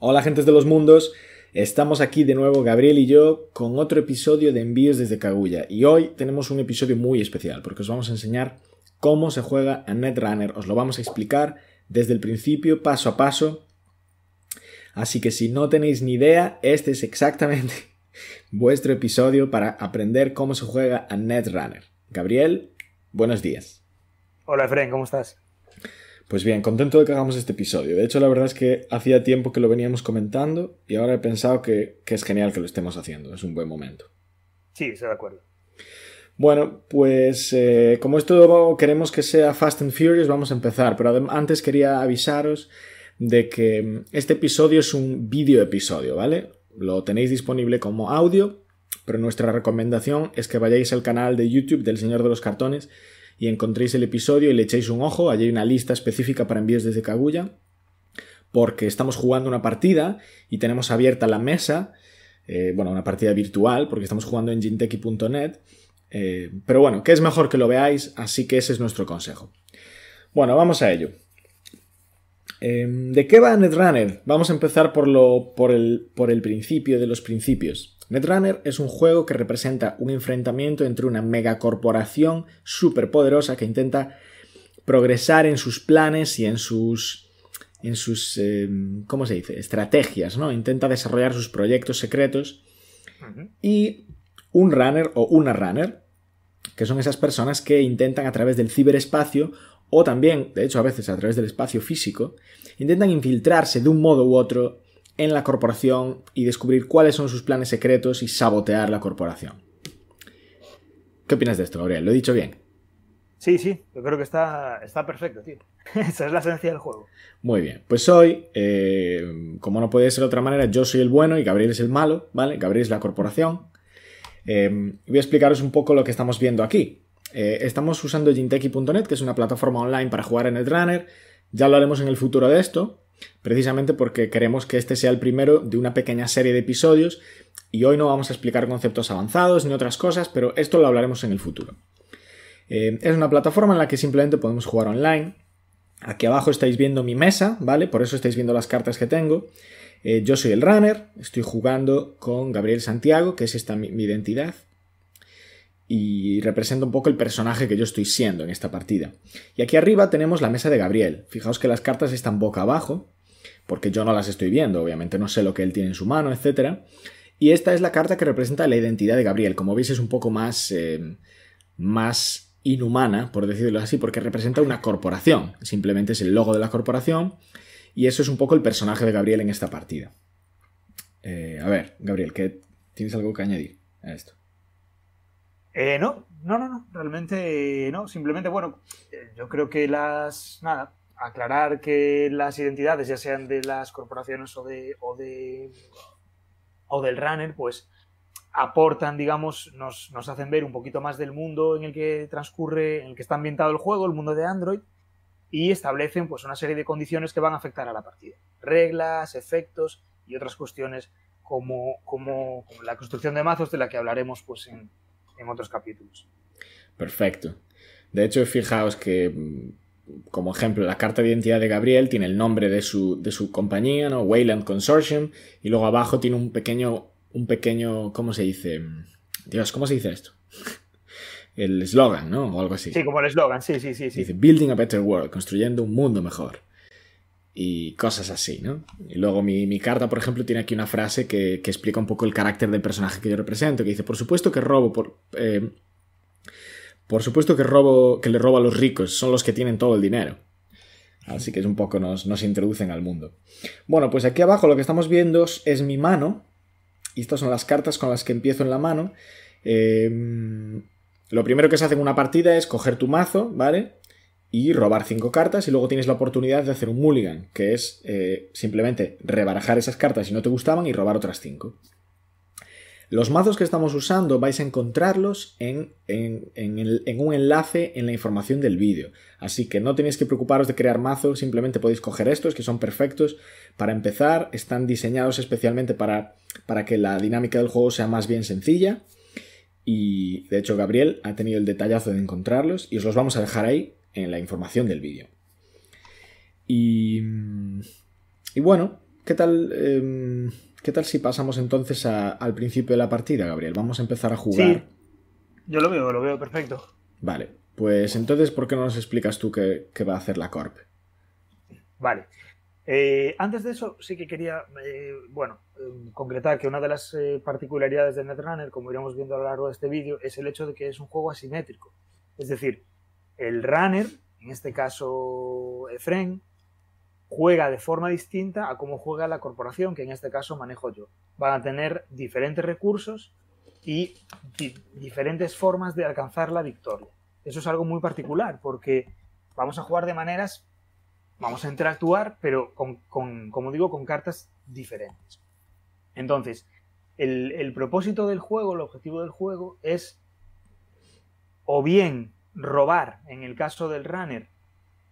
Hola gentes de los mundos, estamos aquí de nuevo Gabriel y yo con otro episodio de Envíos desde Kaguya y hoy tenemos un episodio muy especial porque os vamos a enseñar cómo se juega a Netrunner, os lo vamos a explicar desde el principio, paso a paso, así que si no tenéis ni idea, este es exactamente vuestro episodio para aprender cómo se juega a Netrunner. Gabriel, buenos días. Hola Efren, ¿cómo estás? Pues bien, contento de que hagamos este episodio. De hecho, la verdad es que hacía tiempo que lo veníamos comentando y ahora he pensado que, es genial que lo estemos haciendo. Es un buen momento. Sí, estoy de acuerdo. Bueno, pues eh, como esto queremos que sea Fast and Furious, vamos a empezar. Pero antes quería avisaros de que mm, este episodio es un vídeo episodio, ¿vale? Lo tenéis disponible como audio, pero nuestra recomendación es que vayáis al canal de YouTube del Señor de los Cartones y encontréis el episodio y le echéis un ojo. Allí hay una lista específica para envíos desde Kaguya. Porque estamos jugando una partida y tenemos abierta la mesa. Eh, bueno, una partida virtual, porque estamos jugando en ginteki.net. Eh, pero bueno, que es mejor que lo veáis, así que ese es nuestro consejo. Bueno, vamos a ello. Em, ¿De qué va Netrunner? Vamos a empezar por, lo, por, el, por el principio de los principios. Netrunner es un juego que representa un enfrentamiento entre una megacorporación superpoderosa que intenta progresar en sus planes y en sus en sus em, ¿cómo se dice? estrategias, ¿no? Intenta desarrollar sus proyectos secretos y un runner o una runner que son esas personas que intentan a través del ciberespacio o también, de hecho a veces a través del espacio físico, intentan infiltrarse de un modo u otro en la corporación y descubrir cuáles son sus planes secretos y sabotear la corporación. ¿Qué opinas de esto, Gabriel? ¿Lo he dicho bien? Sí, sí, yo creo que está, está perfecto, tío. Esa es la esencia del juego. Muy bien, pues hoy, eh, como no puede ser de otra manera, yo soy el bueno y Gabriel es el malo, ¿vale? Gabriel es la corporación. Eh, voy a explicaros un poco lo que estamos viendo aquí. Eh, estamos usando Ginteki.net, que es una plataforma online para jugar en Netrunner. Ya lo haremos en el futuro de esto, precisamente porque queremos que este sea el primero de una pequeña serie de episodios y hoy no vamos a explicar conceptos avanzados ni otras cosas, pero esto lo hablaremos en el futuro. Eh, es una plataforma en la que simplemente podemos jugar online. Aquí abajo estáis viendo mi mesa, ¿vale? Por eso estáis viendo las cartas que tengo. Eh, yo soy el runner, estoy jugando con Gabriel Santiago, que es esta mi identidad y representa un poco el personaje que yo estoy siendo en esta partida. Y aquí arriba tenemos la mesa de Gabriel. Fijaos que las cartas están boca abajo, porque yo no las estoy viendo, obviamente no sé lo que él tiene en su mano, etc. Y esta es la carta que representa la identidad de Gabriel. Como veis es un poco más, eh, más inhumana, por decirlo así, porque representa una corporación. Simplemente es el logo de la corporación y eso es un poco el personaje de Gabriel en esta partida. Eh, a ver, Gabriel, ¿qué, ¿tienes algo que añadir a esto? Eh, no, no, no, no, realmente no. Simplemente, bueno, eh, yo creo que las. Nada, aclarar que las identidades, ya sean de las corporaciones o de. o de. o del runner, pues aportan, digamos, nos, nos hacen ver un poquito más del mundo en el que transcurre, en el que está ambientado el juego, el mundo de Android, y establecen pues una serie de condiciones que van a afectar a la partida. Reglas, efectos y otras cuestiones como, como, la construcción de mazos de la que hablaremos pues en, en otros capítulos. Perfecto. De hecho, fijaos que, mm, como ejemplo, la carta de identidad de Gabriel tiene el nombre de su, de su compañía, ¿no? Wayland Consortium, y luego abajo tiene un pequeño, un pequeño, ¿cómo se dice? Dios, ¿cómo se dice esto? el eslogan, ¿no? O algo así. Sí, como el eslogan, sí, sí, sí, sí. Dice Building a Better World, construyendo un mundo mejor. Y cosas así, ¿no? Y luego mi, carta, por ejemplo, tiene aquí una frase que, que, explica un poco el carácter del personaje que yo represento, que dice, por supuesto que robo, por, eh, por supuesto que robo, que le robo a los ricos, son los que tienen todo el dinero. Así que es un poco nos, nos introducen al mundo. Bueno, pues aquí abajo lo que estamos viendo es mi mano. Y estas son las cartas con las que empiezo en la mano. Eh, lo primero que se hace en una partida es coger tu mazo, ¿vale? Y robar cinco cartas y luego tienes la oportunidad de hacer un mulligan, que es eh, simplemente rebarajar esas cartas si no te gustaban y robar otras cinco. Los mazos que estamos usando vais a encontrarlos en, un enlace en la información del vídeo. Así que no tenéis que preocuparos de crear mazos, simplemente podéis coger estos que son perfectos para empezar. Están diseñados especialmente para, para que la dinámica del juego sea más bien sencilla. Y de hecho Gabriel ha tenido el detallazo de encontrarlos y os los vamos a dejar ahí en la información del vídeo. Y, y bueno, ¿qué tal, em, ¿qué tal si pasamos entonces al principio de la partida, Gabriel? Vamos a empezar a jugar. Sí, yo lo veo, lo veo perfecto. Vale, pues entonces, ¿por qué no nos explicas tú qué, va a hacer la Corp? Vale. Eh, antes de eso, sí que quería, eh, bueno, em, concretar que una de las eh, particularidades de Netrunner, como iremos viendo a lo largo de este vídeo, es el hecho de que es un juego asimétrico. Es decir, el runner, en este caso Efren, juega de forma distinta a cómo juega la corporación, que en este caso manejo yo. Van a tener diferentes recursos y diferentes formas de alcanzar la victoria. Eso es algo muy particular, porque vamos a jugar de maneras, vamos a interactuar, pero con, como digo, con cartas diferentes. Entonces, el propósito del juego, el objetivo del juego es o bien robar, en el caso del runner,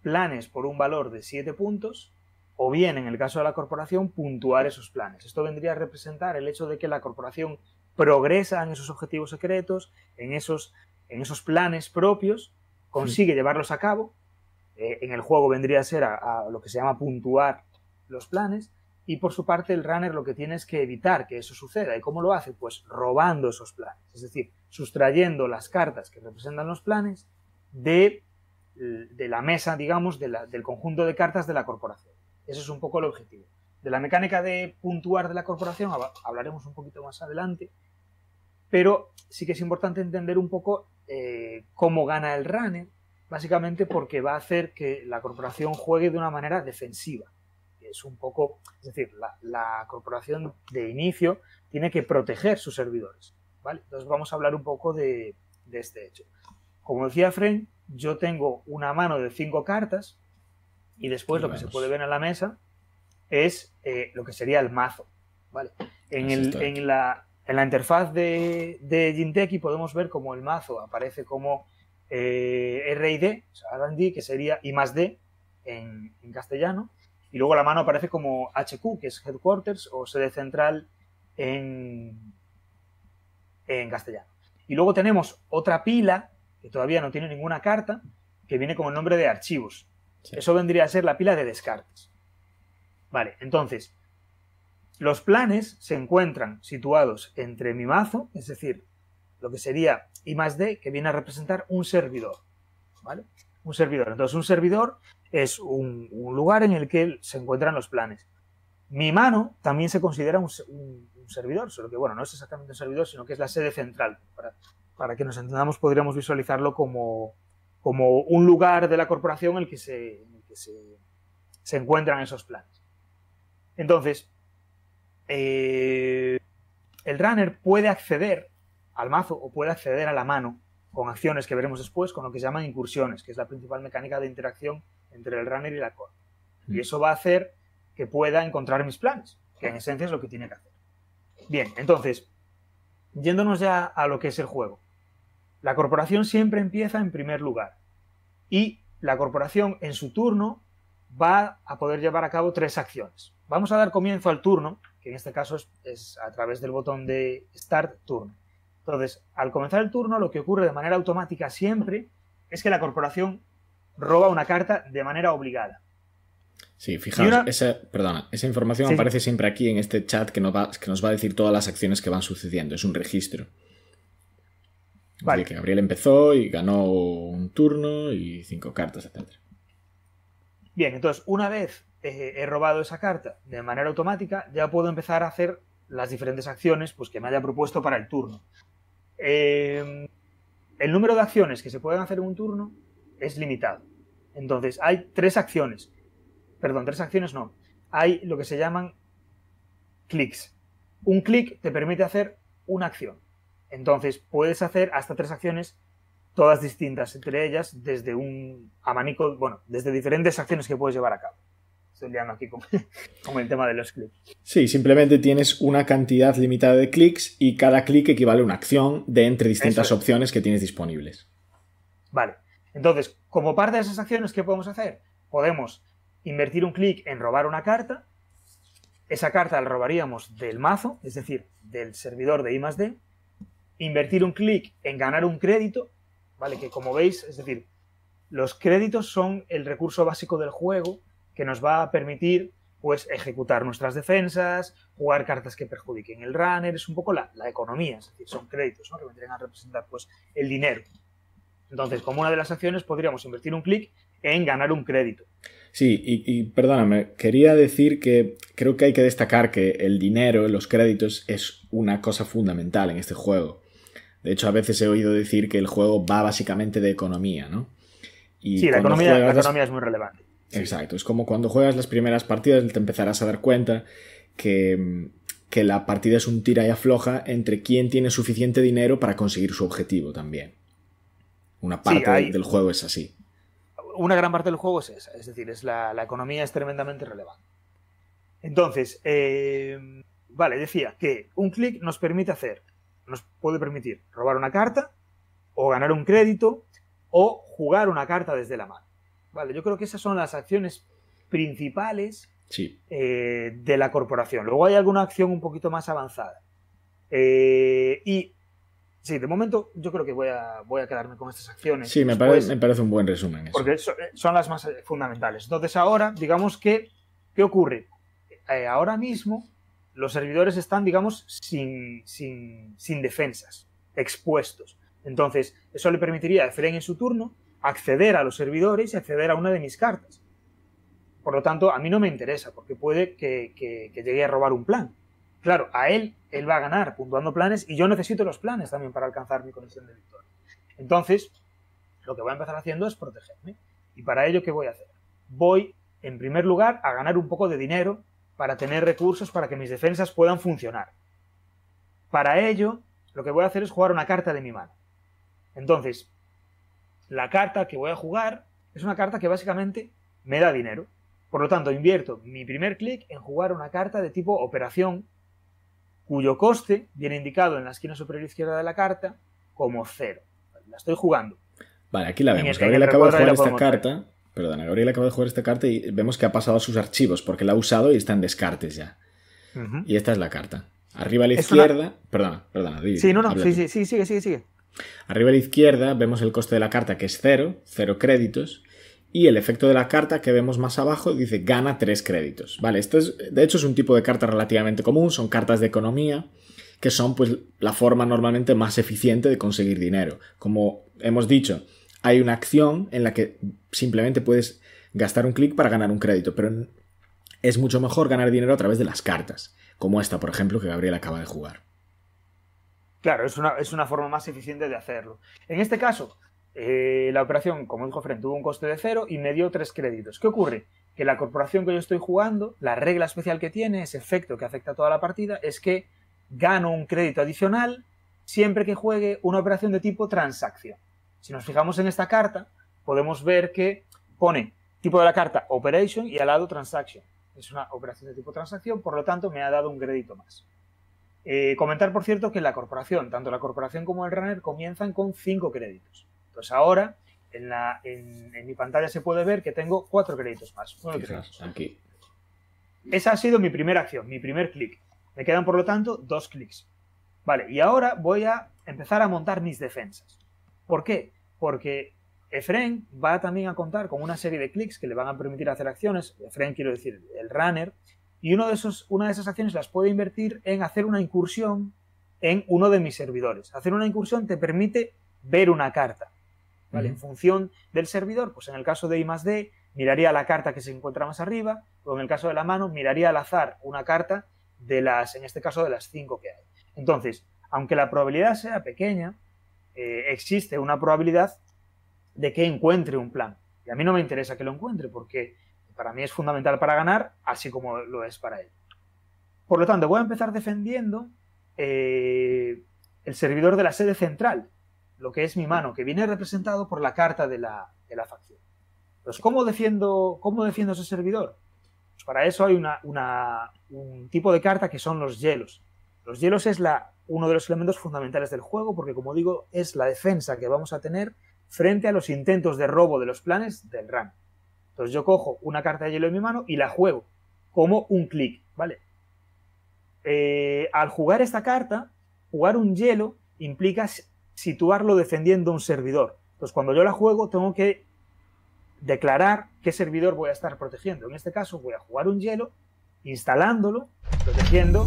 planes por un valor de 7 puntos, o bien, en el caso de la corporación, puntuar esos planes. Esto vendría a representar el hecho de que la corporación progresa en esos objetivos secretos, en esos, en esos planes propios, consigue llevarlos a cabo. Eh, en el juego vendría a ser a, lo que se llama puntuar los planes. Y por su parte, el runner lo que tiene es que evitar que eso suceda. ¿Y cómo lo hace? Pues robando esos planes. Es decir, sustrayendo las cartas que representan los planes de de la mesa, digamos, del conjunto de cartas de la corporación. Ese es un poco el objetivo. De la mecánica de puntuar de la corporación hablaremos un poquito más adelante, pero sí que es importante entender un poco eh, cómo gana el runner, básicamente porque va a hacer que la corporación juegue de una manera defensiva. Es un poco, es decir, la, corporación de inicio tiene que proteger sus servidores. ¿Vale? Entonces vamos a hablar un poco de, de este hecho. Como decía Fren, yo tengo una mano de cinco cartas y después lo que se puede ver en la mesa es eh, lo que sería el mazo. ¿vale? En, en, la, en, la, interfaz de, de Jinteki podemos ver como el mazo aparece como eh, R y D, o sea, que sería I más D en, en, castellano, y luego la mano aparece como HQ, que es Headquarters o sede central en, en castellano. Y luego tenemos otra pila que todavía no tiene ninguna carta, que viene con el nombre de archivos. Eso vendría a ser la pila de descartes. Vale, entonces, los planes se encuentran situados entre mi mazo, es decir, lo que sería I más D, que viene a representar un servidor. ¿Vale? Un servidor. Entonces, un servidor es un, lugar en el que se encuentran los planes. Mi mano también se considera un, servidor, solo que, bueno, no es exactamente un servidor, sino que es la sede central, para que nos entendamos, podríamos visualizarlo como, como un lugar de la corporación en el que, se, se, encuentran esos planes. Entonces, eh, el runner puede acceder al mazo o puede acceder a la mano con acciones que veremos después, con lo que se llaman incursiones, que es la principal mecánica de interacción entre el runner y la core. Y mm. eso va a hacer que pueda encontrar mis planes, que en esencia es lo que tiene que hacer. Bien, entonces, yéndonos ya a lo que es el juego. La corporación siempre empieza en primer lugar y la corporación en su turno va a poder llevar a cabo tres acciones. Vamos a dar comienzo al turno, que en este caso es, a través del botón de Start Turno. Entonces, al comenzar el turno, lo que ocurre de manera automática siempre es que la corporación roba una carta de manera obligada. Sí, fijaos, esa, perdona, esa información aparece siempre aquí en este chat que nos, va, que nos va a decir todas las acciones que van sucediendo. Es un registro. Vale. que Gabriel empezó y ganó un turno y cinco cartas, etc. Bien, entonces una vez eh, he robado esa carta de manera automática, ya puedo empezar a hacer las diferentes acciones pues, que me haya propuesto para el turno. Em, el número de acciones que se pueden hacer en un turno es limitado. Entonces, hay tres acciones. Perdón, tres acciones no. Hay lo que se llaman clics. Un clic te permite hacer una acción. Entonces, puedes hacer hasta tres acciones, todas distintas entre ellas, desde un abanico, bueno, desde diferentes acciones que puedes llevar a cabo. Estoy liando aquí con, el tema de los clics. Sí, simplemente tienes una cantidad limitada de clics y cada clic equivale a una acción de entre distintas opciones que tienes disponibles. Vale. Entonces, como parte de esas acciones, ¿qué podemos hacer? Podemos invertir un clic en robar una carta. Esa carta la robaríamos del mazo, es decir, del servidor de I invertir un clic en ganar un crédito, ¿vale? Que como veis, es decir, los créditos son el recurso básico del juego que nos va a permitir pues ejecutar nuestras defensas, jugar cartas que perjudiquen el runner, es un poco la, economía, es decir, son créditos ¿no? que vendrían a representar pues el dinero. Entonces, como una de las acciones podríamos invertir un clic en ganar un crédito. Sí, y, perdóname, quería decir que creo que hay que destacar que el dinero, los créditos, es una cosa fundamental en este juego. De hecho, a veces he oído decir que el juego va básicamente de economía, ¿no? sí, la economía, la economía es muy relevante. Exacto, es como cuando juegas las primeras partidas te empezarás a dar cuenta que, que la partida es un tira y afloja entre quién tiene suficiente dinero para conseguir su objetivo también. Una parte del juego es así una gran parte del juego es esa, es decir, es la, economía es tremendamente relevante. Entonces, eh, vale, decía que un clic nos permite hacer, nos puede permitir robar una carta, o ganar un crédito, o jugar una carta desde la mano. Vale, yo creo que esas son las acciones principales eh, de la corporación. Luego hay alguna acción un poquito más avanzada. Eh, y Sí, de momento yo creo que voy a, voy a quedarme con estas acciones. Sí, me, parece, me parece un buen resumen. Porque son, las más eh, fundamentales. Entonces ahora, digamos que, ¿qué ocurre? Eh, ahora mismo los servidores están, digamos, sin, sin, defensas, expuestos. Entonces, eso le permitiría a Efren en su turno acceder a los servidores y acceder a una de mis cartas. Por lo tanto, a mí no me interesa, porque puede que llegue a robar un plan. Claro, a él, él va a ganar puntuando planes y yo necesito los planes también para alcanzar mi condición de victoria. Entonces, lo que voy a empezar haciendo es protegerme. Y para ello, ¿qué voy a hacer? Voy, en primer lugar, a ganar un poco de dinero para tener recursos para que mis defensas puedan funcionar. Para ello, lo que voy a hacer es jugar una carta de mi mano. Entonces, la carta que voy a jugar es una carta que básicamente me da dinero. Por lo tanto, invierto mi primer clic en jugar una carta de tipo operación cuyo coste viene indicado en la esquina superior izquierda de la carta como cero. La estoy jugando. Vale, aquí la vemos. Gabriel acaba de jugar esta carta. Perdona, Gabriel acaba de jugar esta carta y vemos que ha pasado a sus archivos porque la ha usado y está en descartes ya. Y esta es la carta. Arriba a la izquierda. Perdona, perdona. sí, no, no, sí, sí, sí, sigue, sigue, sigue. Arriba a la izquierda vemos el coste de la carta que es cero, cero créditos. Y el efecto de la carta que vemos más abajo dice gana 3 créditos. Vale, esto es, de hecho es un tipo de carta relativamente común, son cartas de economía, que son pues la forma normalmente más eficiente de conseguir dinero. Como hemos dicho, hay una acción en la que simplemente puedes gastar un clic para ganar un crédito, pero es mucho mejor ganar dinero a través de las cartas, como esta, por ejemplo, que Gabriel acaba de jugar. Claro, es una, es una forma más eficiente de hacerlo. En este caso, eh, la operación, como dijo Fren, tuvo un coste de cero y me dio tres créditos. ¿Qué ocurre? Que la corporación que yo estoy jugando, la regla especial que tiene, ese efecto que afecta a toda la partida, es que gano un crédito adicional siempre que juegue una operación de tipo transacción. Si nos fijamos en esta carta, podemos ver que pone tipo de la carta Operation y al lado Transaction. Es una operación de tipo transacción, por lo tanto me ha dado un crédito más. Eh, comentar, por cierto, que la corporación, tanto la corporación como el runner, comienzan con cinco créditos. Pues ahora en, la, en, mi pantalla se puede ver que tengo cuatro créditos más. Aquí. Esa ha sido mi primera acción, mi primer clic. Me quedan, por lo tanto, dos clics. Vale, y ahora voy a empezar a montar mis defensas. ¿Por qué? Porque Efren va también a contar con una serie de clics que le van a permitir hacer acciones. Efren quiero decir el runner. Y uno de esos, una de esas acciones las puede invertir en hacer una incursión en uno de mis servidores. Hacer una incursión te permite ver una carta. En función del servidor, pues en el caso de I más D, miraría la carta que se encuentra más arriba, o en el caso de la mano, miraría al azar una carta de las, en este caso, de las cinco que hay. Entonces, aunque la probabilidad sea pequeña, eh, existe una probabilidad de que encuentre un plan. Y a mí no me interesa que lo encuentre, porque para mí es fundamental para ganar, así como lo es para él. Por lo tanto, voy a empezar defendiendo eh, el servidor de la sede central, lo que es mi mano, que viene representado por la carta de la, facción. Entonces, ¿cómo defiendo, ¿cómo defiendo ese servidor? Pues para eso hay un tipo de carta que son los hielos. Los hielos es la, uno de los elementos fundamentales del juego porque, como digo, es la defensa que vamos a tener frente a los intentos de robo de los planes del RAM. Entonces yo cojo una carta de hielo en mi mano y la juego como un clic, ¿vale? Eh, al jugar esta carta, jugar un hielo implica situarlo defendiendo un servidor. Entonces, cuando yo la juego, tengo que declarar qué servidor voy a estar protegiendo. En este caso, voy a jugar un hielo instalándolo, protegiendo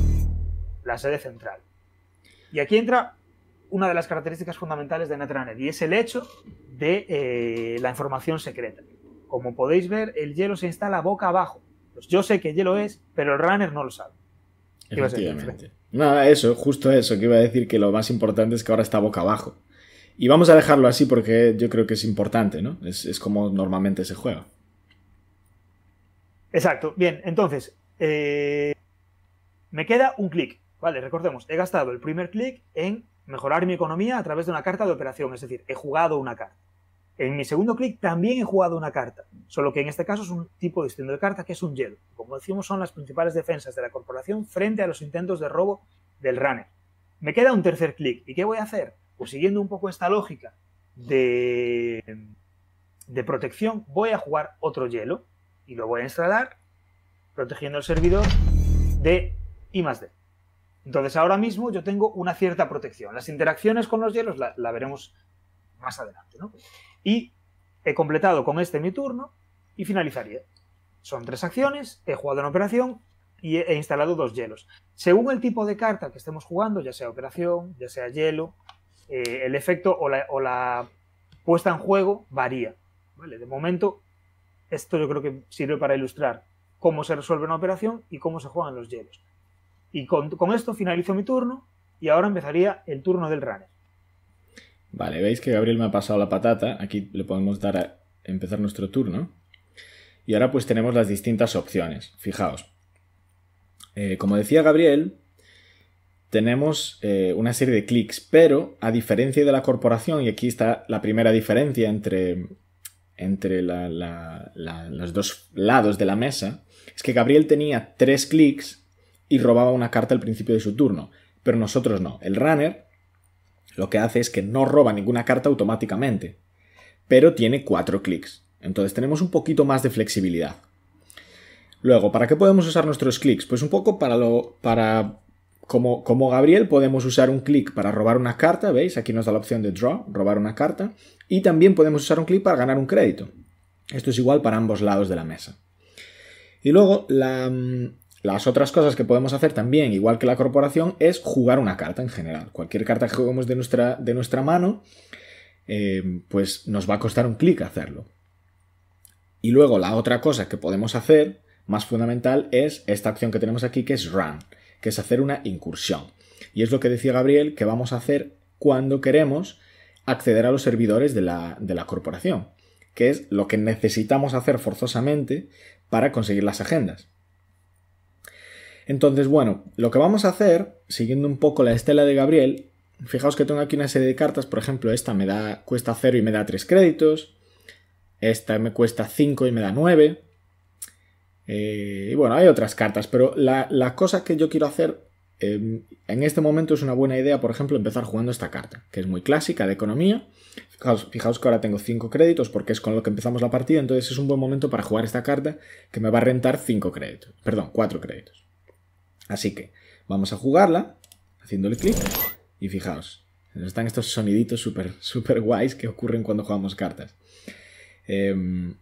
la sede central. Y aquí entra una de las características fundamentales de Netrunner y es el hecho de eh, la información secreta. Como podéis ver, el hielo se instala boca abajo. Pues yo sé que hielo es, pero el runner no lo sabe. Efectivamente. No, eso, justo eso, que iba a decir que lo más importante es que ahora está boca abajo. Y vamos a dejarlo así porque yo creo que es importante, ¿no? Es, como normalmente se juega. Exacto. Bien, entonces, eh, me queda un clic. Vale, recordemos, he gastado el primer clic en mejorar mi economía a través de una carta de operación, es decir, he jugado una carta. En mi segundo clic también he jugado una carta, solo que en este caso es un tipo distinto de carta que es un hielo. Como decimos, son las principales defensas de la corporación frente a los intentos de robo del runner. Me queda un tercer clic. ¿Y qué voy a hacer? Pues siguiendo un poco esta lógica de, protección, voy a jugar otro hielo y lo voy a instalar protegiendo el servidor de I D. Entonces ahora mismo yo tengo una cierta protección. Las interacciones con los hielos la, veremos más adelante. ¿no? Y he completado con este mi turno y finalizaría. Son tres acciones, he jugado una operación y he, instalado dos hielos. Según el tipo de carta que estemos jugando, ya sea operación, ya sea hielo, eh, el efecto o la, puesta en juego varía. De momento, esto yo creo que sirve para ilustrar cómo se resuelve una operación y cómo se juegan los hielos. Y con, esto finalizo mi turno y ahora empezaría el turno del runner. Vale, veis que Gabriel me ha pasado la patata. Aquí le podemos dar a empezar nuestro turno. Y ahora pues tenemos las distintas opciones. Fijaos. Eh, como decía Gabriel, tenemos eh, una serie de clics, pero a diferencia de la corporación, y aquí está la primera diferencia entre, entre los dos lados de la mesa, es que Gabriel tenía tres clics y robaba una carta al principio de su turno. Pero nosotros no. El runner lo que hace es que no roba ninguna carta automáticamente, pero tiene cuatro clics. Entonces tenemos un poquito más de flexibilidad. Luego, ¿para qué podemos usar nuestros clics? Pues un poco para lo. para. Como, como Gabriel, podemos usar un clic para robar una carta, ¿veis? Aquí nos da la opción de draw, robar una carta. Y también podemos usar un clic para ganar un crédito. Esto es igual para ambos lados de la mesa. Y luego, la, las otras cosas que podemos hacer también, igual que la corporación, es jugar una carta en general. Cualquier carta que juguemos de nuestra, de nuestra mano, eh, pues nos va a costar un clic hacerlo. Y luego la otra cosa que podemos hacer, más fundamental, es esta acción que tenemos aquí, que es run, que es hacer una incursión. Y es lo que decía Gabriel que vamos a hacer cuando queremos acceder a los servidores de la, de la corporación, que es lo que necesitamos hacer forzosamente para conseguir las agendas. Entonces, bueno, lo que vamos a hacer, siguiendo un poco la estela de Gabriel, fijaos que tengo aquí una serie de cartas, por ejemplo, esta me da, cuesta 0 y me da 3 créditos, esta me cuesta 5 y me da 9, eh, y bueno, hay otras cartas, pero la, cosa que yo quiero hacer em, en este momento es una buena idea, por ejemplo, empezar jugando esta carta, que es muy clásica de economía. Fijaos, fijaos, que ahora tengo 5 créditos porque es con lo que empezamos la partida, entonces es un buen momento para jugar esta carta que me va a rentar 5 créditos, perdón, 4 créditos. Así que vamos a jugarla, haciéndole clic, y fijaos, están estos soniditos súper super guays que ocurren cuando jugamos cartas. Em,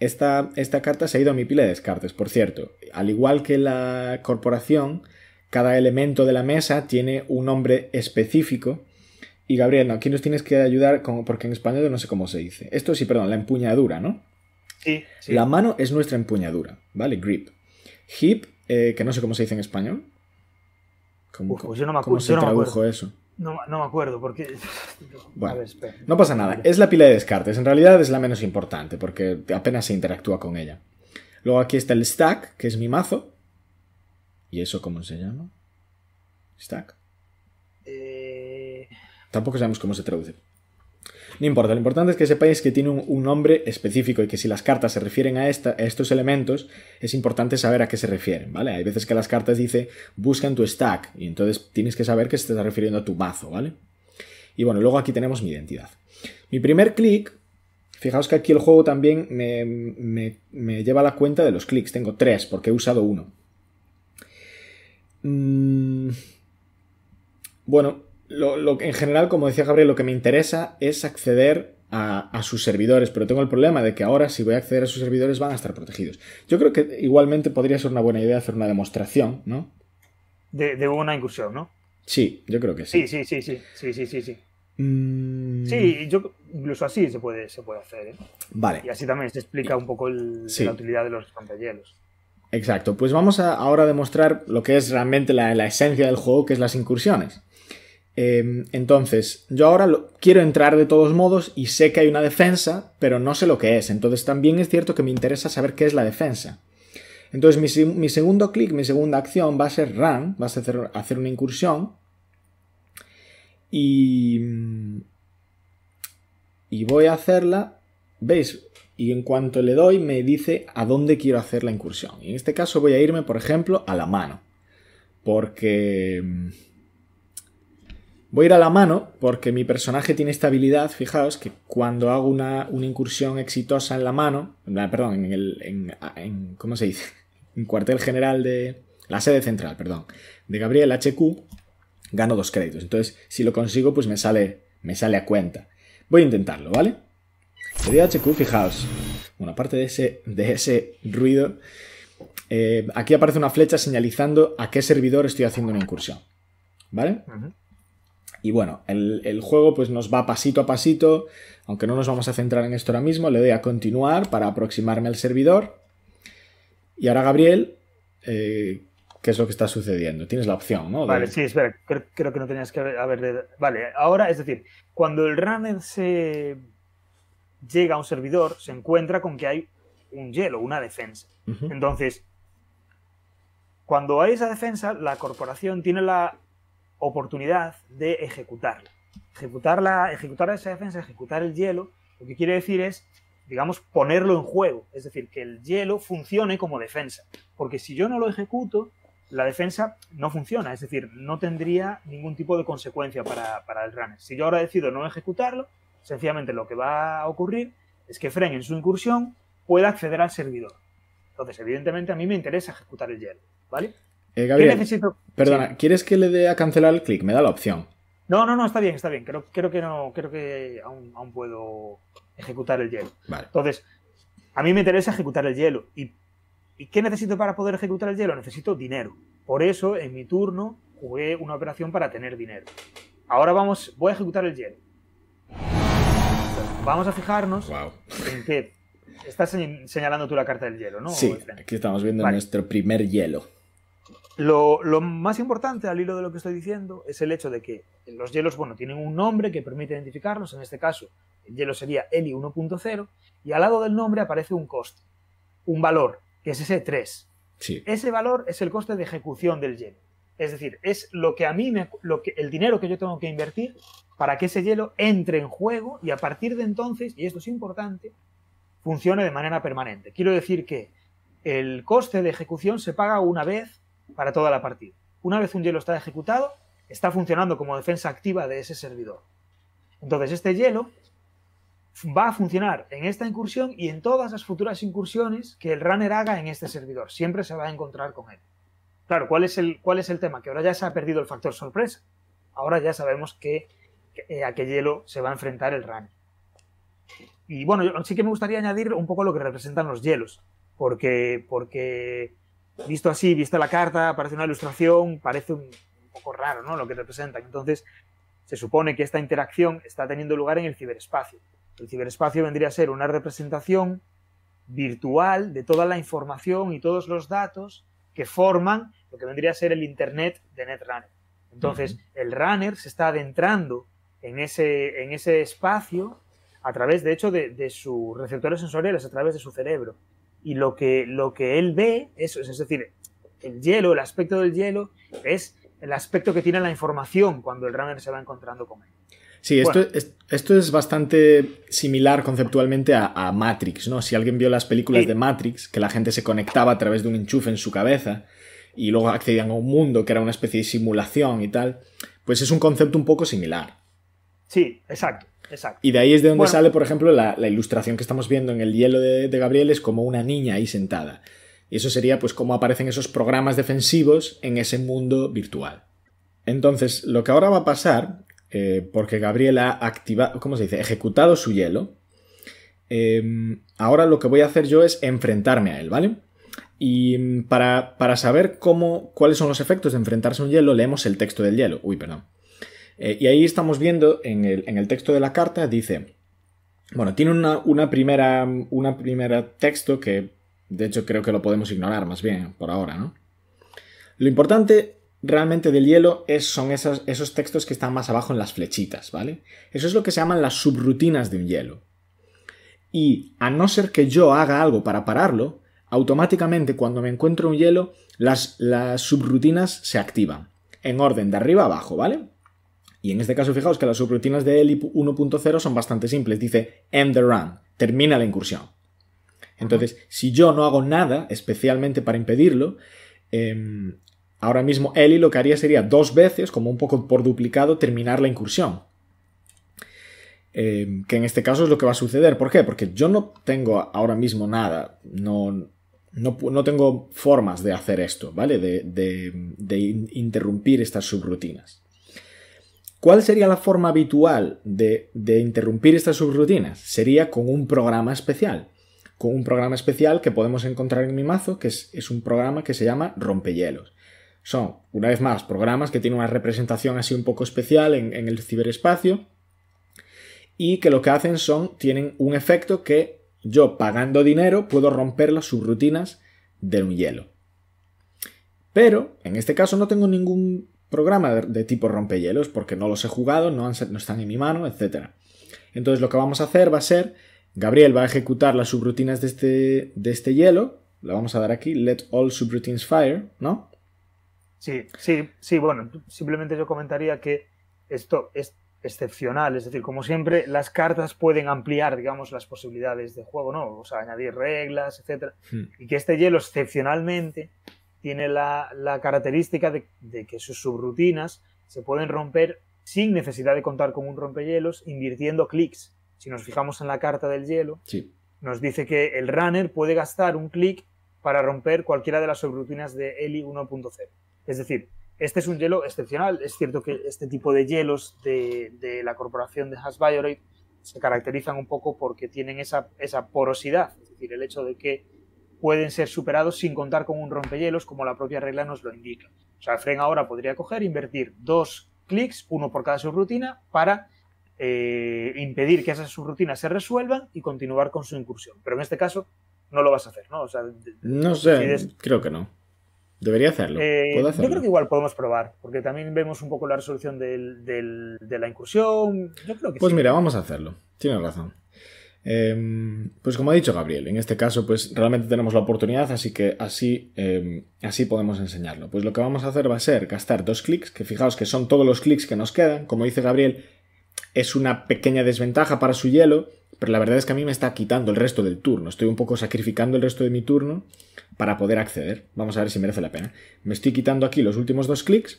esta, esta, carta se ha ido a mi pila de descartes, por cierto. Al igual que la corporación, cada elemento de la mesa tiene un nombre específico. Y Gabriel, aquí nos tienes que ayudar, como, porque en español no sé cómo se dice. Esto sí, perdón, la empuñadura, ¿no? Sí, sí. La mano es nuestra empuñadura, ¿vale? Grip. Hip eh, que no sé cómo se dice en español. ¿Cómo, pues yo no me acuerdo, se tradujo eso? No, me acuerdo, porque. Bueno, no pasa nada. Es la pila de descartes. En realidad es la menos importante, porque apenas se interactúa con ella. Luego aquí está el stack, que es mi mazo. ¿Y eso cómo se llama? Stack. Eh... Tampoco sabemos cómo se traduce. No importa, lo importante es que sepáis que tiene un, nombre específico y que si las cartas se refieren a, esta, estos elementos, es importante saber a qué se refieren, ¿vale? Hay veces que las cartas dice busca en tu stack y entonces tienes que saber que se está refiriendo a tu mazo, ¿vale? Y bueno, luego aquí tenemos mi identidad. Mi primer clic, fijaos que aquí el juego también me, lleva a la cuenta de los clics. Tengo tres porque he usado uno. Mm, bueno, lo, en general, como decía Gabriel, lo que me interesa es acceder a, sus servidores, pero tengo el problema de que ahora si voy a acceder a sus servidores van a estar protegidos. Yo creo que igualmente podría ser una buena idea hacer una demostración, ¿no? De, una incursión, ¿no? Sí, yo creo que sí. Sí, sí, sí, sí, sí, sí, sí, sí. Mm. Sí, yo incluso así se puede, se puede hacer. ¿eh? Vale. Y así también se explica un poco la utilidad de los rompehielos. Exacto, pues vamos a ahora demostrar lo que es realmente la, esencia del juego, que es las incursiones. Em, entonces, yo ahora quiero entrar de todos modos y sé que hay una defensa, pero no sé lo que es. Entonces también es cierto que me interesa saber qué es la defensa. Entonces mi, segundo clic, mi segunda acción va a ser run, va a ser hacer una incursión. Y, y voy a hacerla, ¿veis? Y en cuanto le doy me dice a dónde quiero hacer la incursión. Y en este caso voy a irme, por ejemplo, a la mano. Porque... Voy a ir a la mano porque mi personaje tiene esta habilidad, fijaos, que cuando hago una, incursión exitosa en la mano, perdón, en el... ¿Cómo se dice? En cuartel general de... La sede central, perdón. De Gabriel HQ, gano dos créditos. Entonces, si lo consigo, pues me sale, me sale a cuenta. Voy a intentarlo, ¿vale? Le HQ, fijaos. Bueno, aparte de ese, de ese ruido, eh, aquí aparece una flecha señalizando a qué servidor estoy haciendo una incursión. ¿Vale? Y bueno, el, juego pues nos va pasito a pasito, aunque no nos vamos a centrar en esto ahora mismo, le doy a continuar para aproximarme al servidor. Y ahora Gabriel, eh, ¿qué es lo que está sucediendo? Tienes la opción, ¿no? Vale, sí, espera, creo, creo, que no tenías que haber... Vale, ahora, es decir, cuando el runner se llega a un servidor, se encuentra con que hay un hielo, una defensa. Entonces, cuando hay esa defensa, la corporación tiene la oportunidad de ejecutarla. Ejecutarla, ejecutar esa defensa, ejecutar el hielo, lo que quiere decir es, digamos, ponerlo en juego. Es decir, que el hielo funcione como defensa. Porque si yo no lo ejecuto, la defensa no funciona. Es decir, no tendría ningún tipo de consecuencia para, para el runner. Si yo ahora decido no ejecutarlo, Sencillamente lo que va a ocurrir es que Fren en su incursión pueda acceder al servidor. Entonces, evidentemente, a mí me interesa ejecutar el hielo, ¿vale? Eh, Gabriel, necesito? Perdona, ¿quieres que le dé a cancelar el clic? Me da la opción. No, no, no, está bien, está bien. Creo, creo que no, creo que aún, puedo ejecutar el hielo. Vale. Entonces, a mí me interesa ejecutar el hielo. ¿Y, ¿Y qué necesito para poder ejecutar el hielo? Necesito dinero. Por eso, en mi turno, jugué una operación para tener dinero. Ahora vamos, voy a ejecutar el hielo vamos a fijarnos en que estás señalando tú la carta del hielo, ¿no? Sí, aquí estamos viendo nuestro primer hielo. Lo, más importante al hilo de lo que estoy diciendo es el hecho de que los hielos, bueno, tienen un nombre que permite identificarlos. En este caso, el hielo sería Eli 1.0 y al lado del nombre aparece un coste, un valor, que es ese 3. Sí. Ese valor es el coste de ejecución del hielo. Es decir, es lo que a mí me, lo que, el dinero que yo tengo que invertir para que ese hielo entre en juego y a partir de entonces, y esto es importante, funcione de manera permanente. Quiero decir que el coste de ejecución se paga una vez para toda la partida. Una vez un hielo está ejecutado, está funcionando como defensa activa de ese servidor. Entonces este hielo va a funcionar en esta incursión y en todas las futuras incursiones que el runner haga en este servidor. Siempre se va a encontrar con él. Claro, ¿cuál es el, cuál es el tema? Que ahora ya se ha perdido el factor sorpresa. Ahora ya sabemos que eh, a qué hielo se va a enfrentar el runner. Y bueno, sí que me gustaría añadir un poco lo que representan los hielos, porque, porque visto así, vista la carta, parece una ilustración, parece un, poco raro ¿no? lo que representan. Entonces, se supone que esta interacción está teniendo lugar en el ciberespacio. El ciberespacio vendría a ser una representación virtual de toda la información y todos los datos que forman lo que vendría a ser el Internet de Netrunner. Entonces, el runner se está adentrando en ese, en ese espacio a través, de hecho, de, sus receptores sensoriales, a través de su cerebro. Y lo que, lo que él ve, es, es decir, el hielo, el aspecto del hielo, es el aspecto que tiene la información cuando el runner se va encontrando con él. Sí, esto, es, esto es bastante similar conceptualmente a, Matrix, ¿no? Si alguien vio las películas de Matrix, que la gente se conectaba a través de un enchufe en su cabeza y luego accedían a un mundo que era una especie de simulación y tal, pues es un concepto un poco similar. Sí, exacto. Exacto. Y de ahí es de donde sale, por ejemplo, la, ilustración que estamos viendo en el hielo de, Gabriel, es como una niña ahí sentada. Y eso sería pues cómo aparecen esos programas defensivos en ese mundo virtual. Entonces, lo que ahora va a pasar eh, porque Gabriel ha activado, ¿cómo se dice? Ejecutado su hielo. Em, ahora lo que voy a hacer yo es enfrentarme a él, ¿vale? Y mm, para, saber cómo, cuáles son los efectos de enfrentarse a un hielo, leemos el texto del hielo. Uy, perdón. Eh, y ahí estamos viendo en el, texto de la carta, dice, bueno, tiene una, una, primera, una primera texto que de hecho creo que lo podemos ignorar más bien por ahora, ¿no? Lo importante realmente del hielo es, son esos, esos textos que están más abajo en las flechitas, ¿vale? Eso es lo que se llaman las subrutinas de un hielo. Y a no ser que yo haga algo para pararlo, automáticamente cuando me encuentro un hielo, las, las subrutinas se activan. En orden de arriba a abajo, ¿vale? Y en este caso, fijaos que las subrutinas de ELI 1.0 son bastante simples. Dice end the run, termina la incursión. Entonces, si yo no hago nada especialmente para impedirlo, em, ahora mismo Eli lo que haría sería dos veces, como un poco por duplicado, terminar la incursión. Em, que en este caso es lo que va a suceder. ¿Por qué? Porque yo no tengo ahora mismo nada, no, no, tengo formas de hacer esto, ¿vale? De, interrumpir estas subrutinas. ¿Cuál sería la forma habitual de, interrumpir estas subrutinas? Sería con un programa especial. Con un programa especial que podemos encontrar en mi mazo, que es, un programa que se llama rompehielos. Son, una vez más, programas que tienen una representación así un poco especial en, en el ciberespacio y que lo que hacen son, tienen un efecto que yo pagando dinero puedo romper las subrutinas de un hielo. Pero en este caso no tengo ningún programa de, tipo rompehielos porque no los he jugado, no, están en mi mano, etc. Entonces lo que vamos a hacer va a ser, Gabriel va a ejecutar las subrutinas de este, de este hielo, le vamos a dar aquí, let all subroutines fire, ¿no? Sí, sí, sí, bueno, simplemente yo comentaría que esto es excepcional. Es decir, como siempre, las cartas pueden ampliar, digamos, las posibilidades de juego, ¿no? O sea, añadir reglas, etcétera. Hmm. Y que este hielo excepcionalmente tiene la, característica de, que sus subrutinas se pueden romper sin necesidad de contar con un rompehielos, invirtiendo clics. Si nos fijamos en la carta del hielo, nos dice que el runner puede gastar un clic para romper cualquiera de las subrutinas de Eli 1.0. Es decir, este es un hielo excepcional. Es cierto que este tipo de hielos de, la corporación de Hasbiorate se caracterizan un poco porque tienen esa, esa, porosidad, es decir, el hecho de que pueden ser superados sin contar con un rompehielos, como la propia regla nos lo indica. O sea, Fren ahora podría coger, invertir dos clics, uno por cada subrutina, para eh, impedir que esas subrutinas se resuelvan y continuar con su incursión. Pero en este caso no lo vas a hacer, ¿no? O sea, no sé, creo que no. Debería hacerlo. Eh, yo creo que igual podemos probar, porque también vemos un poco la resolución de la incursión. pues mira, vamos a hacerlo. Tienes razón. Em, pues como ha dicho Gabriel, en este caso pues realmente tenemos la oportunidad, así que así, em, así podemos enseñarlo. Pues lo que vamos a hacer va a ser gastar dos clics, que fijaos que son todos los clics que nos quedan. Como dice Gabriel, es una pequeña desventaja para su hielo, pero la verdad es que a mí me está quitando el resto del turno. Estoy un poco sacrificando el resto de mi turno para poder acceder. Vamos a ver si merece la pena. Me estoy quitando aquí los últimos dos clics.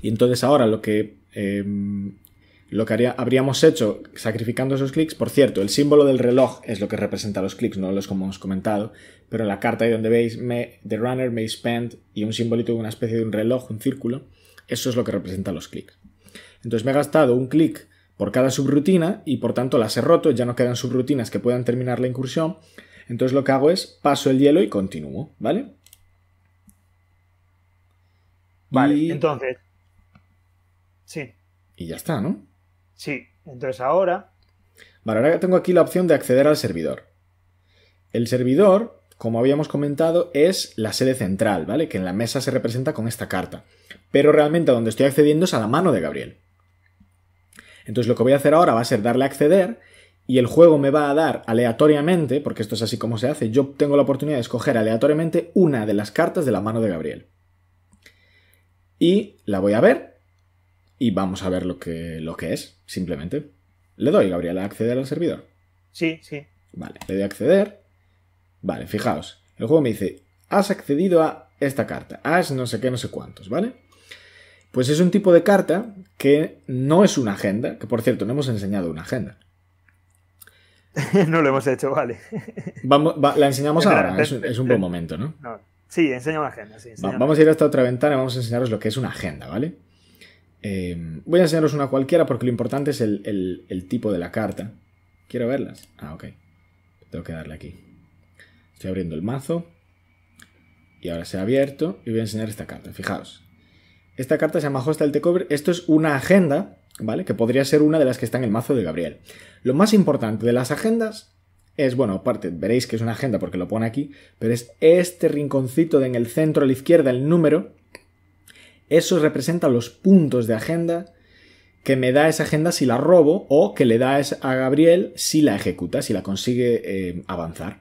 Y entonces ahora lo que, em, lo que habríamos hecho sacrificando esos clics, por cierto, el símbolo del reloj es lo que representa los clics, no los como hemos comentado, pero en la carta ahí donde veis The Runner may spend y un simbolito de una especie de un reloj, un círculo, eso es lo que representa los clics. Entonces me he gastado un clic por cada subrutina y por tanto las he roto, ya no quedan subrutinas que puedan terminar la incursión. Entonces lo que hago es paso el hielo y continúo, ¿vale? Vale, entonces. Sí. Y ya está, ¿no? Sí, entonces ahora. Vale, ahora tengo aquí la opción de acceder al servidor. El servidor, como habíamos comentado, es la sede central, ¿vale? Que en la mesa se representa con esta carta. Pero realmente a donde estoy accediendo es a la mano de Gabriel. Entonces lo que voy a hacer ahora va a ser darle a acceder y el juego me va a dar aleatoriamente, porque esto es así como se hace, yo tengo la oportunidad de escoger aleatoriamente una de las cartas de la mano de Gabriel. Y la voy a ver y vamos a ver lo que, lo que es, simplemente. Le doy, Gabriel, a acceder al servidor. Sí, sí. Vale, le doy a acceder. Vale, fijaos. El juego me dice, has accedido a esta carta, has no sé qué, no sé cuántos, ¿vale? Pues es un tipo de carta que no es una agenda, que por cierto no hemos enseñado una agenda. no lo hemos hecho, vale. Vamos, la enseñamos ahora, es, un buen momento, ¿no? Sí, enseña una agenda. vamos a ir a esta otra ventana y vamos a enseñaros lo que es una agenda, ¿vale? Eh, voy a enseñaros una cualquiera porque lo importante es el, tipo de la carta. ¿Quiero verlas? Ah, ok. Tengo que darle aquí. Estoy abriendo el mazo. Y ahora se ha abierto y voy a enseñar esta carta. Fijaos. Esta carta se llama Hostel Takeover. Esto es una agenda, ¿vale? Que podría ser una de las que está en el mazo de Gabriel. Lo más importante de las agendas es, bueno, aparte, veréis que es una agenda porque lo pone aquí, pero es este rinconcito de en el centro a la izquierda, el número. Eso representa los puntos de agenda que me da esa agenda si la robo o que le da a Gabriel si la ejecuta, si la consigue eh, avanzar.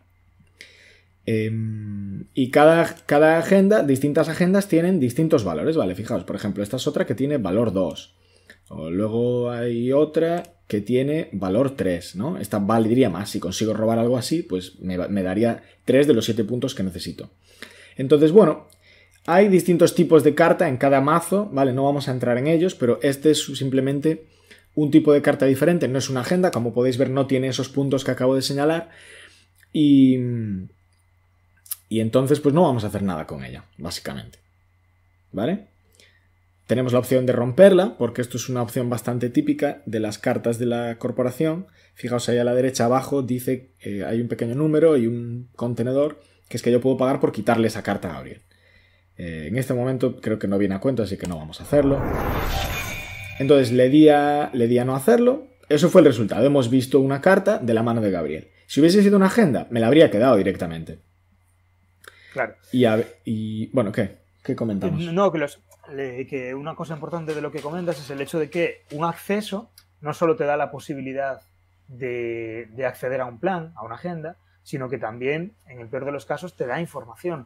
Em, y cada, cada, agenda, distintas agendas tienen distintos valores, ¿vale? Fijaos, por ejemplo, esta es otra que tiene valor 2. O luego hay otra que tiene valor 3, ¿no? Esta valdría más. Si consigo robar algo así, pues me, me daría 3 de los 7 puntos que necesito. Entonces, bueno, hay distintos tipos de carta en cada mazo, ¿vale? No vamos a entrar en ellos, pero este es simplemente un tipo de carta diferente, no es una agenda, como podéis ver no tiene esos puntos que acabo de señalar y, y entonces pues no vamos a hacer nada con ella, básicamente. ¿Vale? Tenemos la opción de romperla, porque esto es una opción bastante típica de las cartas de la corporación. Fijaos ahí a la derecha abajo dice eh, hay un pequeño número y un contenedor, que es que yo puedo pagar por quitarle esa carta a Gabriel. Eh, en este momento creo que no viene a cuento, así que no vamos a hacerlo. Entonces le di, a, le di a no hacerlo. Eso fue el resultado. Hemos visto una carta de la mano de Gabriel. Si hubiese sido una agenda, me la habría quedado directamente. Claro. Y, y bueno, ¿qué? ¿Qué comentamos? No, que, una cosa importante de lo que comentas es el hecho de que un acceso no solo te da la posibilidad de, de acceder a un plan, a una agenda, sino que también, en el peor de los casos, te da información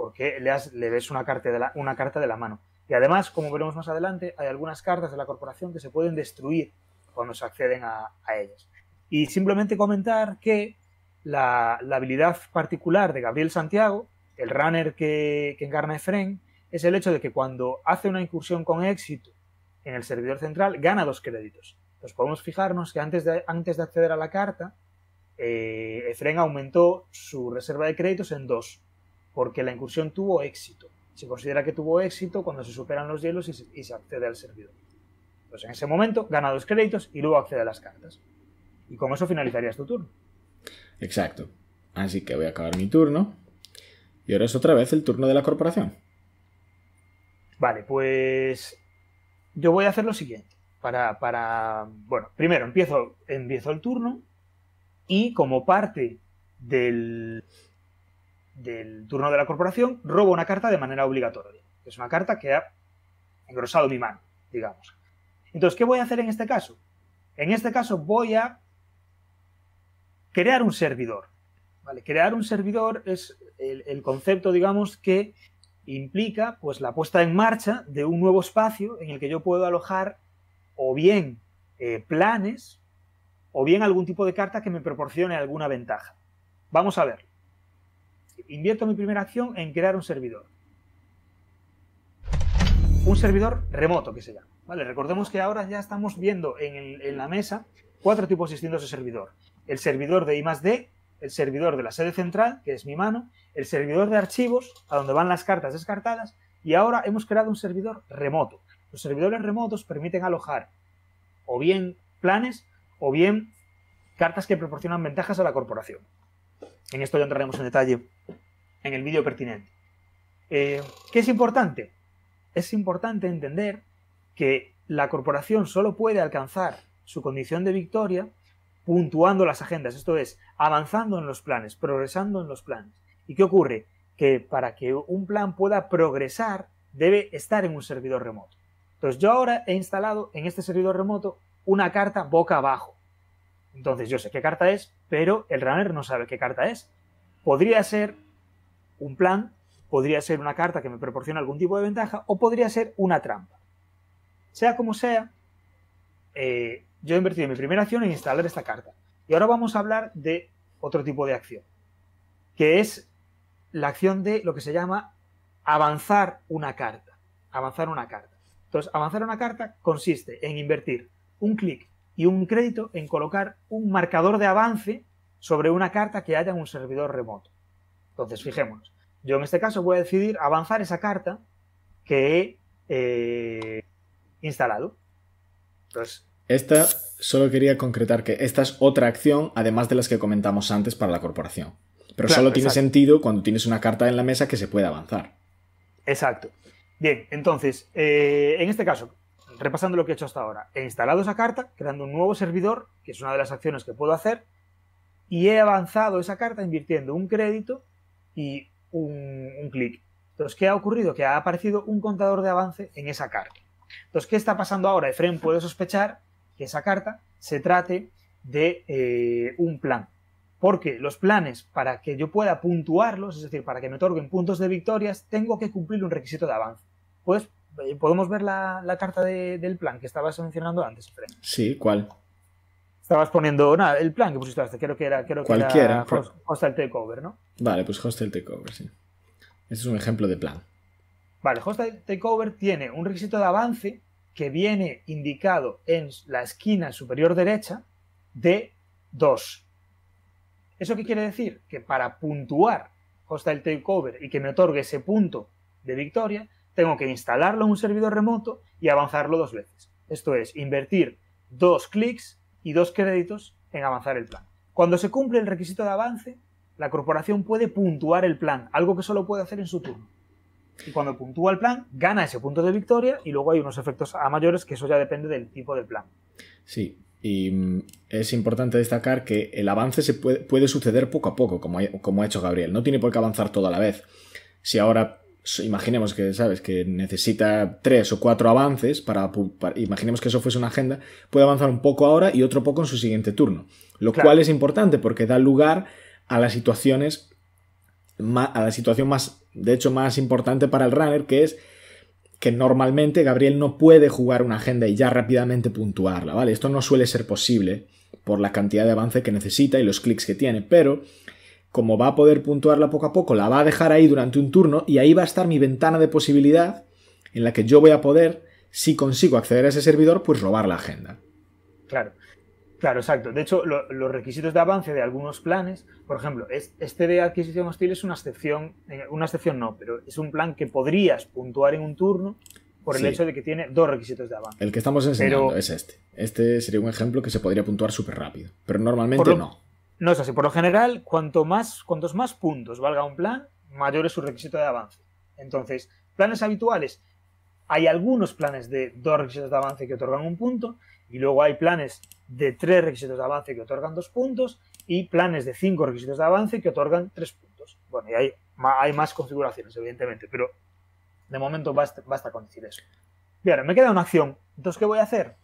porque le, le ves una carta, de la, una carta de la mano. Y además, como veremos más adelante, hay algunas cartas de la corporación que se pueden destruir cuando se acceden a, ellas. Y simplemente comentar que la, habilidad particular de Gabriel Santiago, el runner que, que encarna Efren, es el hecho de que cuando hace una incursión con éxito en el servidor central, gana dos créditos. Entonces podemos fijarnos que antes de, antes de acceder a la carta, eh, Efren aumentó su reserva de créditos en dos porque la incursión tuvo éxito. Se considera que tuvo éxito cuando se superan los hielos y se, accede al servidor. Pues en ese momento gana dos créditos y luego accede a las cartas. Y con eso finalizarías tu turno. Exacto. Así que voy a acabar mi turno. Y ahora es otra vez el turno de la corporación. Vale, pues yo voy a hacer lo siguiente. Para, para bueno, primero empiezo, empiezo el turno y como parte del, del turno de la corporación, robo una carta de manera obligatoria. Es una carta que ha engrosado mi mano, digamos. Entonces, ¿qué voy a hacer en este caso? En este caso voy a crear un servidor. ¿vale? Crear un servidor es el, concepto, digamos, que implica pues, la puesta en marcha de un nuevo espacio en el que yo puedo alojar o bien eh, planes o bien algún tipo de carta que me proporcione alguna ventaja. Vamos a ver invierto mi primera acción en crear un servidor. Un servidor remoto que se llama. ¿vale? Recordemos que ahora ya estamos viendo en, la mesa cuatro tipos distintos de servidor. El servidor de I+D, el servidor de la sede central, que es mi mano, el servidor de archivos, a donde van las cartas descartadas, y ahora hemos creado un servidor remoto. Los servidores remotos permiten alojar o bien planes o bien cartas que proporcionan ventajas a la corporación. En esto ya entraremos en detalle en el vídeo pertinente. Eh, ¿Qué es importante? Es importante entender que la corporación solo puede alcanzar su condición de victoria puntuando las agendas, esto es, avanzando en los planes, progresando en los planes. ¿Y qué ocurre? Que para que un plan pueda progresar debe estar en un servidor remoto. Entonces yo ahora he instalado en este servidor remoto una carta boca abajo. Entonces yo sé qué carta es, pero el runner no sabe qué carta es. Podría ser un plan, podría ser una carta que me proporciona algún tipo de ventaja o podría ser una trampa. Sea como sea, eh, yo he invertido mi primera acción en instalar esta carta. Y ahora vamos a hablar de otro tipo de acción, que es la acción de lo que se llama avanzar una carta. Avanzar una carta. Entonces, avanzar una carta consiste en invertir un clic y un crédito en colocar un marcador de avance sobre una carta que haya en un servidor remoto. Entonces, fijémonos. Yo en este caso voy a decidir avanzar esa carta que, eh, instalado. Entonces, esta, solo quería concretar que esta es otra acción, además de las que comentamos antes para la corporación. Pero Claro, solo tiene exacto. sentido cuando tienes una carta en la mesa que se puede avanzar. Exacto. Bien, entonces, eh, en este caso, repasando lo que he hecho hasta ahora, he instalado esa carta, creando un nuevo servidor, que es una de las acciones que puedo hacer, y he avanzado esa carta invirtiendo un crédito y un, clic. Entonces, ¿qué ha ocurrido? Que ha aparecido un contador de avance en esa carta. Entonces, ¿qué está pasando ahora? Efraín puede sospechar que esa carta se trate de eh, un plan. Porque los planes, para que yo pueda puntuarlos, es decir, para que me otorguen puntos de victorias, tengo que cumplir un requisito de avance. Pues, ¿podemos ver la, la carta de- del plan que estabas mencionando antes, Efraín? Sí, ¿cuál? Estabas poniendo, nada, el plan que pusiste, creo que era, creo que Cualquiera. era Host- Hostile Takeover, ¿no? Vale, pues Hostel Takeover, sí. Este es un ejemplo de plan. Vale, Hostile Takeover tiene un requisito de avance que viene indicado en la esquina superior derecha de 2. ¿Eso qué quiere decir? Que para puntuar Hostile Takeover y que me otorgue ese punto de victoria, tengo que instalarlo en un servidor remoto y avanzarlo dos veces. Esto es, invertir dos clics y dos créditos en avanzar el plan. Cuando se cumple el requisito de avance, la corporación puede puntuar el plan, algo que solo puede hacer en su turno. Y cuando puntúa el plan, gana ese punto de victoria y luego hay unos efectos a mayores que eso ya depende del tipo del plan. Sí, y mm, es importante destacar que el avance se puede, puede suceder poco a poco, como ha, como ha hecho Gabriel. No tiene por qué avanzar todo a la vez. Si ahora imaginemos que, ¿sabes? Que necesita tres o cuatro avances para, imaginemos que eso fuese una agenda, puede avanzar un poco ahora y otro poco en su siguiente turno. Lo Claro. cual es importante porque da lugar a las situaciones a la situación más, de hecho, más importante para el runner, que es que normalmente Gabriel no puede jugar una agenda y ya rápidamente puntuarla, ¿vale? Esto no suele ser posible por la cantidad de avance que necesita y los clics que tiene, pero como va a poder puntuarla poco a poco, la va a dejar ahí durante un turno y ahí va a estar mi ventana de posibilidad en la que yo voy a poder, si consigo acceder a ese servidor, pues robar la agenda. Claro, claro, exacto. De hecho, lo- los requisitos de avance de algunos planes, por ejemplo, es- este de adquisición hostil es una excepción, eh, una excepción no, pero es un plan que podrías puntuar en un turno por el Sí. hecho de que tiene dos requisitos de avance. El que estamos enseñando Pero- es este. Este sería un ejemplo que se podría puntuar súper rápido, pero normalmente lo- no. No es así. Por lo general, cuanto más, cuantos más puntos valga un plan, mayor es su requisito de avance. Entonces, planes habituales, hay algunos planes de dos requisitos de avance que otorgan un punto, y luego hay planes de tres requisitos de avance que otorgan dos puntos, y planes de cinco requisitos de avance que otorgan tres puntos. Bueno, y hay, más configuraciones, evidentemente, pero de momento basta, basta con decir eso. Bien, me queda una acción. Entonces, ¿qué voy a hacer?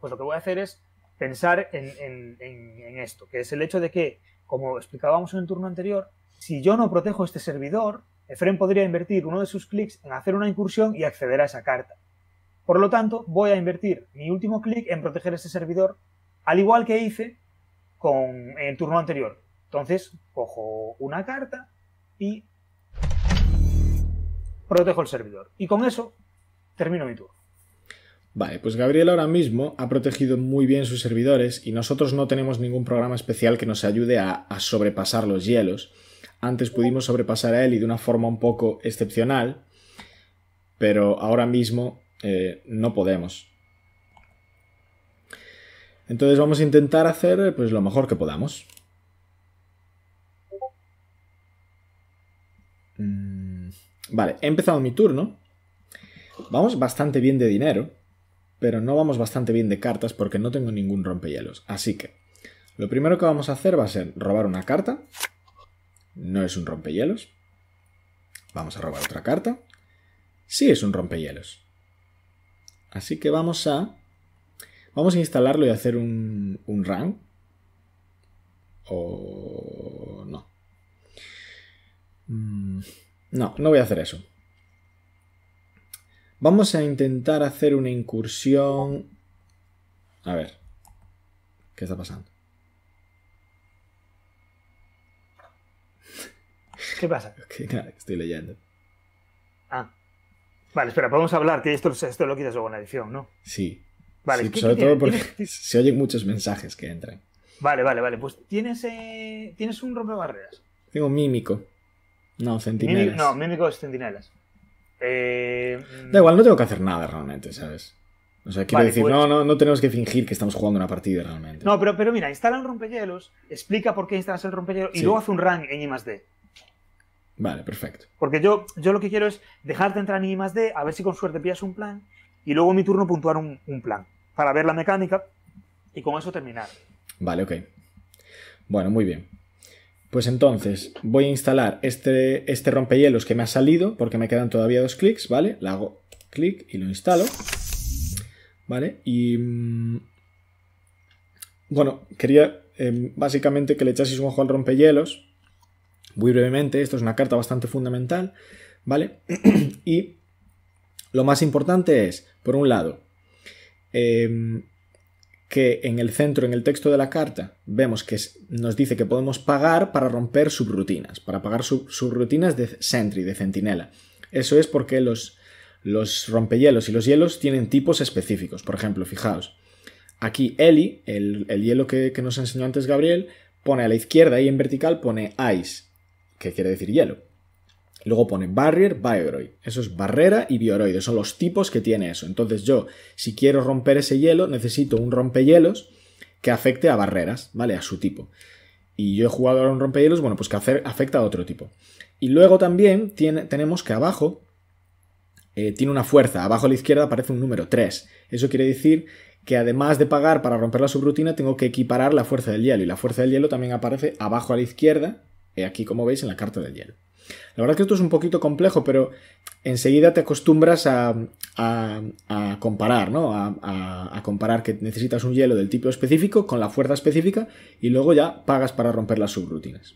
Pues lo que voy a hacer es pensar en, en- en- esto, que es el hecho de que, como explicábamos en el turno anterior, si yo no protejo este servidor, Efren podría invertir uno de sus clics en hacer una incursión y acceder a esa carta. Por lo tanto, voy a invertir mi último clic en proteger ese servidor, al igual que hice con, el turno anterior. Entonces, cojo una carta y protejo el servidor. Y con eso termino mi turno. Vale, pues Gabriel ahora mismo ha protegido muy bien sus servidores y nosotros no tenemos ningún programa especial que nos ayude a, a sobrepasar los hielos. Antes pudimos sobrepasar a él y de una forma un poco excepcional, pero ahora mismo eh, no podemos. Entonces vamos a intentar hacer pues lo mejor que podamos. Mm, Vale, he empezado mi turno. Vamos bastante bien de dinero, pero no vamos bastante bien de cartas porque no tengo ningún rompehielos. Así que lo primero que vamos a hacer va a ser robar una carta. No es un rompehielos. Vamos a robar otra carta. Sí es un rompehielos. Así que vamos a... Vamos a instalarlo y hacer un, un run. O... no. Mm, No, no voy a hacer eso. Vamos a intentar hacer una incursión. A ver. ¿Qué está pasando? ¿Qué pasa? Ok, nada, estoy leyendo. Ah. Vale, espera, podemos hablar, que esto, esto lo quitas luego en la edición, ¿no? Sí. Vale, Sí, ¿qué- sobre qué todo porque ¿Tienes- se oyen muchos mensajes que entran. Vale, vale, vale. Pues tienes, eh, tienes un rompebarreras. Tengo mímico. No, Mímico, centinelas. no, mímico es centinelas. Eh, Da igual, no tengo que hacer nada realmente, ¿sabes? O sea, quiero decir, pues- no, no, no tenemos que fingir que estamos jugando una partida realmente. No, pero, pero mira, instala un rompehielos, explica por qué instalas el rompehielos y luego hace un run en I D. Vale, perfecto. Porque yo, yo lo que quiero es dejarte entrar en I D, a ver si con suerte pillas un plan, y luego en mi turno puntuar un, plan, para ver la mecánica y con eso terminar. Vale, ok. Bueno, muy bien. Pues entonces voy a instalar este, este rompehielos que me ha salido, porque me quedan todavía dos clics, ¿vale? Le hago clic y lo instalo. ¿Vale? Y... Mm, bueno, quería em, básicamente que le echaseis un ojo al rompehielos. Muy brevemente, esto es una carta bastante fundamental, ¿vale? y lo más importante es, por un lado, em, que en el centro, en el texto de la carta, vemos que nos dice que podemos pagar para romper subrutinas, para pagar subrutinas de Sentry, de Centinela. Eso es porque los, los rompehielos y los hielos tienen tipos específicos. Por ejemplo, fijaos, aquí Eli, el, hielo que, que, nos enseñó antes Gabriel, pone a la izquierda y en vertical pone ice, que quiere decir hielo. Luego pone barrier, bioroid. Eso es barrera y bioroide. Son los tipos que tiene eso. Entonces yo, si quiero romper ese hielo, necesito un rompehielos que afecte a barreras, ¿vale? A su tipo. Y yo he jugado ahora un rompehielos, bueno, pues que afecta a otro tipo. Y luego también tenemos que abajo eh, tiene una fuerza. Abajo a la izquierda aparece un número 3. Eso quiere decir que además de pagar para romper la subrutina, tengo que equiparar la fuerza del hielo. Y la fuerza del hielo también aparece abajo a la izquierda, eh, aquí como veis en la carta del hielo. La verdad que esto es un poquito complejo, pero enseguida te acostumbras a, comparar, ¿no? A, comparar que necesitas un hielo del tipo específico con la fuerza específica y luego ya pagas para romper las subrutinas.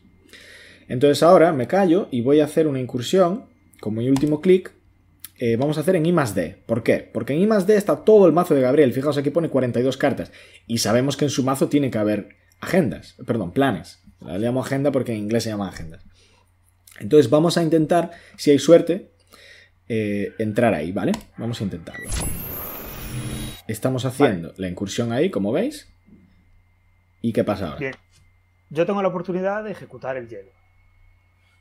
Entonces ahora me callo y voy a hacer una incursión, con mi último clic, eh, vamos a hacer en I. ¿Por qué? Porque en I está todo el mazo de Gabriel. Fijaos, aquí pone 42 cartas. Y sabemos que en su mazo tiene que haber agendas, perdón, planes. La llamo agenda porque en inglés se llama agendas. Entonces vamos a intentar, si hay suerte, eh, entrar ahí, ¿vale? Vamos a intentarlo. Estamos haciendo la incursión ahí, como veis. ¿Y qué pasa ahora? Bien. Yo tengo la oportunidad de ejecutar el hielo.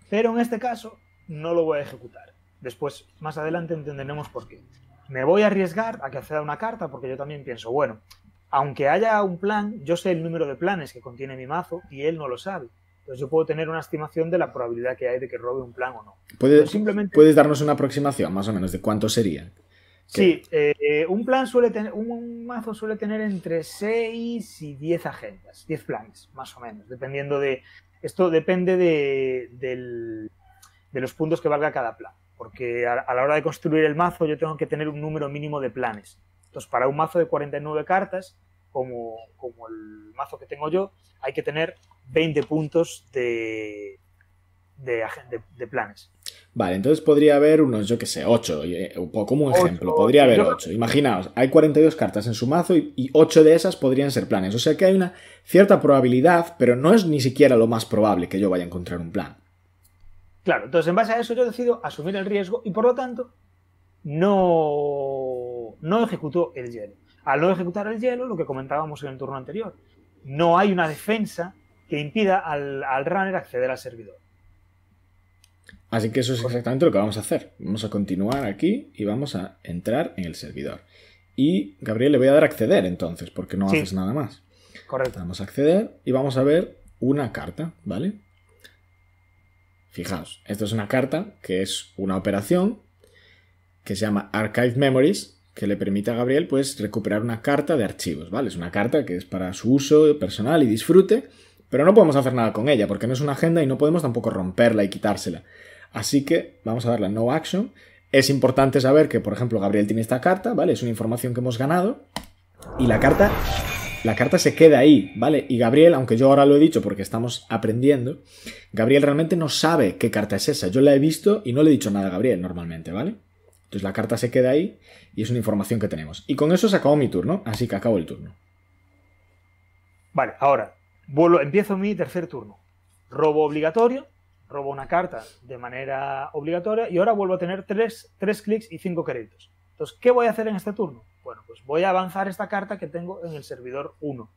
Pero en este caso no lo voy a ejecutar. Después, más adelante entenderemos por qué. Me voy a arriesgar a que acceda una carta porque yo también pienso, bueno, aunque haya un plan, yo sé el número de planes que contiene mi mazo y él no lo sabe. Entonces yo puedo tener una estimación de la probabilidad que hay de que robe un plan o no. ¿Puedes, simplemente... ¿puedes darnos una aproximación más o menos de cuánto sería? Sí, eh, un plan suele tener, un mazo suele tener entre 6 y 10 agendas, 10 planes, más o menos, dependiendo de. Esto depende de, de los puntos que valga cada plan. Porque a, a, la hora de construir el mazo yo tengo que tener un número mínimo de planes. Entonces, para un mazo de 49 cartas, como, como el mazo que tengo yo, hay que tener 20 puntos de, de, planes. Vale, entonces podría haber unos, yo que sé, 8, eh, como un ejemplo, podría haber 8. Imaginaos, hay 42 cartas en su mazo y, 8 de esas podrían ser planes. O sea que hay una cierta probabilidad, pero no es ni siquiera lo más probable que yo vaya a encontrar un plan. Claro, entonces en base a eso yo decido asumir el riesgo y por lo tanto no, no ejecuto el hielo. Al no ejecutar el hielo, lo que comentábamos en el turno anterior, no hay una defensa que impida al, runner acceder al servidor. Así que eso es exactamente lo que vamos a hacer. Vamos a continuar aquí y vamos a entrar en el servidor. Y Gabriel le voy a dar a acceder entonces, porque no haces nada más. Correcto. Vamos a acceder y vamos a ver una carta, ¿vale? Fijaos, esto es una carta que es una operación que se llama Archive Memories, que le permite a Gabriel pues recuperar una carta de archivos, ¿vale? Es una carta que es para su uso personal y disfrute, pero no podemos hacer nada con ella porque no es una agenda y no podemos tampoco romperla y quitársela. Así que vamos a darle No Action. Es importante saber que, por ejemplo, Gabriel tiene esta carta, ¿vale? Es una información que hemos ganado y la carta la carta se queda ahí, ¿vale? Y Gabriel, aunque yo ahora lo he dicho porque estamos aprendiendo, Gabriel realmente no sabe qué carta es esa. Yo la he visto y no le he dicho nada a Gabriel normalmente, ¿vale? Entonces la carta se queda ahí y es una información que tenemos. Y con eso se acabó mi turno, así que acabo el turno. Vale, ahora vuelvo, empiezo mi tercer turno. Robo obligatorio, robo una carta de manera obligatoria y ahora vuelvo a tener tres, clics y cinco créditos. Entonces, ¿qué voy a hacer en este turno? Bueno, pues voy a avanzar esta carta que tengo en el servidor 1.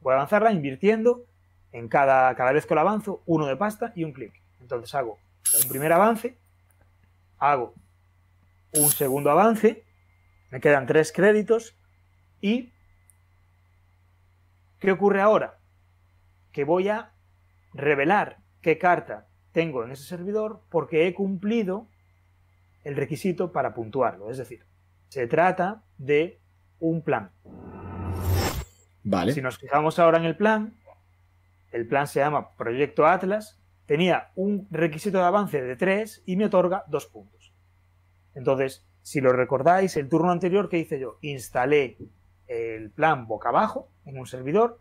Voy a avanzarla invirtiendo en cada, cada vez que la avanzo uno de pasta y un clic. Entonces hago un primer avance, hago un segundo avance, me quedan tres créditos, ¿Y qué ocurre ahora? Que voy a revelar qué carta tengo en ese servidor porque he cumplido el requisito para puntuarlo. Es decir, se trata de un plan. Vale. Si nos fijamos ahora en el plan, el plan se llama Proyecto Atlas, tenía un requisito de avance de 3 y me otorga 2 puntos. Entonces, si lo recordáis, el turno anterior que hice yo, instalé el plan boca abajo en un servidor,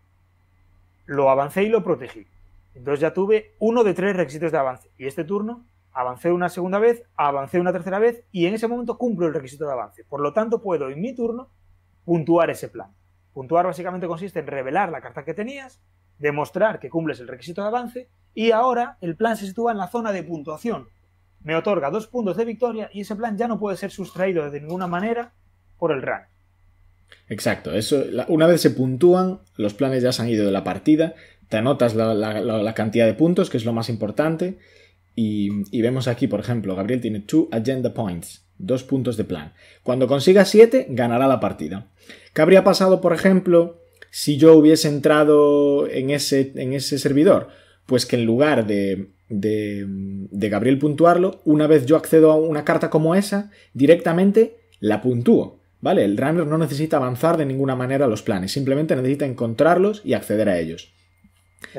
lo avancé y lo protegí. Entonces ya tuve uno de tres requisitos de avance. Y este turno avancé una segunda vez, avancé una tercera vez y en ese momento cumplo el requisito de avance. Por lo tanto, puedo en mi turno puntuar ese plan. Puntuar básicamente consiste en revelar la carta que tenías, demostrar que cumples el requisito de avance y ahora el plan se sitúa en la zona de puntuación. Me otorga dos puntos de victoria y ese plan ya no puede ser sustraído de ninguna manera por el run. Exacto, eso, una vez se puntúan, los planes ya se han ido de la partida, te anotas la, cantidad de puntos, que es lo más importante, y, vemos aquí, por ejemplo, Gabriel tiene 2 agenda points, dos puntos de plan. Cuando consiga 7, ganará la partida. ¿Qué habría pasado, por ejemplo, si yo hubiese entrado en ese, en ese servidor? Pues que en lugar de, de, de Gabriel puntuarlo, una vez yo accedo a una carta como esa, directamente la puntúo. ¿Vale? El runner no necesita avanzar de ninguna manera los planes, simplemente necesita encontrarlos y acceder a ellos.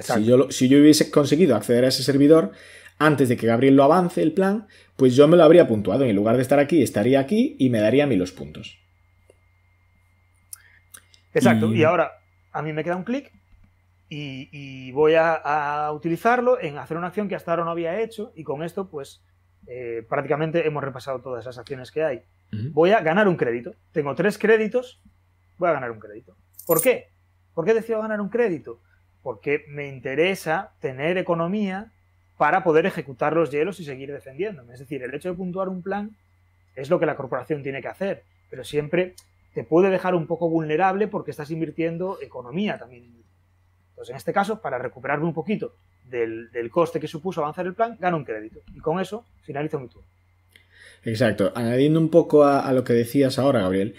Si yo, si yo hubiese conseguido acceder a ese servidor antes de que Gabriel lo avance el plan, pues yo me lo habría puntuado. En lugar de estar aquí, estaría aquí y me daría a mí los puntos. Exacto. Y, ahora a mí me queda un clic y, voy a, utilizarlo en hacer una acción que hasta ahora no había hecho y con esto pues eh, prácticamente hemos repasado todas esas acciones que hay. Voy a ganar un crédito. Tengo tres créditos, voy a ganar un crédito. ¿Por qué? ¿Por qué decido ganar un crédito? Porque me interesa tener economía para poder ejecutar los hielos y seguir defendiéndome. Es decir, el hecho de puntuar un plan es lo que la corporación tiene que hacer, pero siempre te puede dejar un poco vulnerable porque estás invirtiendo economía también. Entonces, en este caso, para recuperarme un poquito del, coste que supuso avanzar el plan, gano un crédito. Y con eso finalizo mi turno. Exacto. Añadiendo un poco a, lo que decías ahora, Gabriel.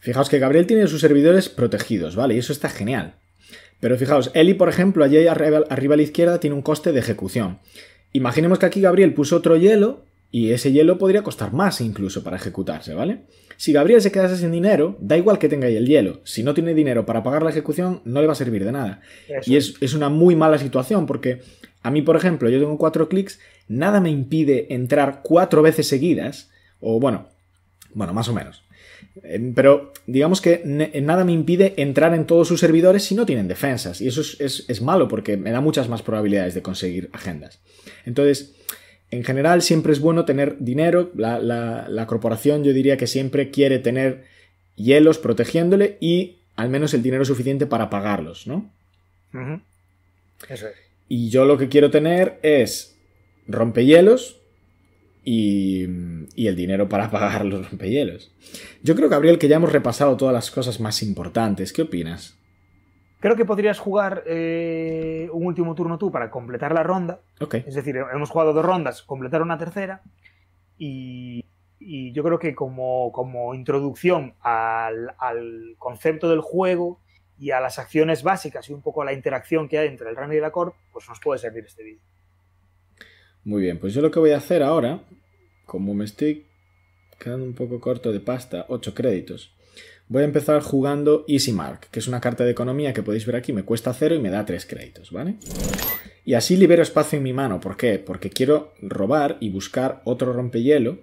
Fijaos que Gabriel tiene sus servidores protegidos, ¿vale? Y eso está genial. Pero fijaos, Eli, por ejemplo, allí arriba, arriba a la izquierda tiene un coste de ejecución. Imaginemos que aquí Gabriel puso otro hielo y ese hielo podría costar más incluso para ejecutarse, ¿vale? Si Gabriel se quedase sin dinero, da igual que tenga ahí el hielo. Si no tiene dinero para pagar la ejecución, no le va a servir de nada. Y es, es, una muy mala situación porque a mí, por ejemplo, yo tengo cuatro clics, nada me impide entrar cuatro veces seguidas, o bueno, bueno, más o menos. Eh, pero digamos que nada me impide entrar en todos sus servidores si no tienen defensas. Y eso es, malo porque me da muchas más probabilidades de conseguir agendas. Entonces, en general siempre es bueno tener dinero. La, corporación yo diría que siempre quiere tener hielos protegiéndole y al menos el dinero suficiente para pagarlos, ¿no? Eso es. Y yo lo que quiero tener es rompehielos y, y, el dinero para pagar los rompehielos. Yo creo, Gabriel, que ya hemos repasado todas las cosas más importantes. ¿Qué opinas? Creo que podrías jugar eh, un último turno tú para completar la ronda. Okay. Es decir, hemos jugado dos rondas, completar una tercera. Y, y yo creo que como, como introducción al, al, concepto del juego y a las acciones básicas y un poco a la interacción que hay entre el runner y la corp, pues nos puede servir este vídeo. Muy bien, pues yo lo que voy a hacer ahora, como me estoy quedando un poco corto de pasta, 8 créditos, voy a empezar jugando Easy Mark, que es una carta de economía que podéis ver aquí, me cuesta 0 y me da 3 créditos, ¿vale? Y así libero espacio en mi mano, ¿por qué? Porque quiero robar y buscar otro rompehielo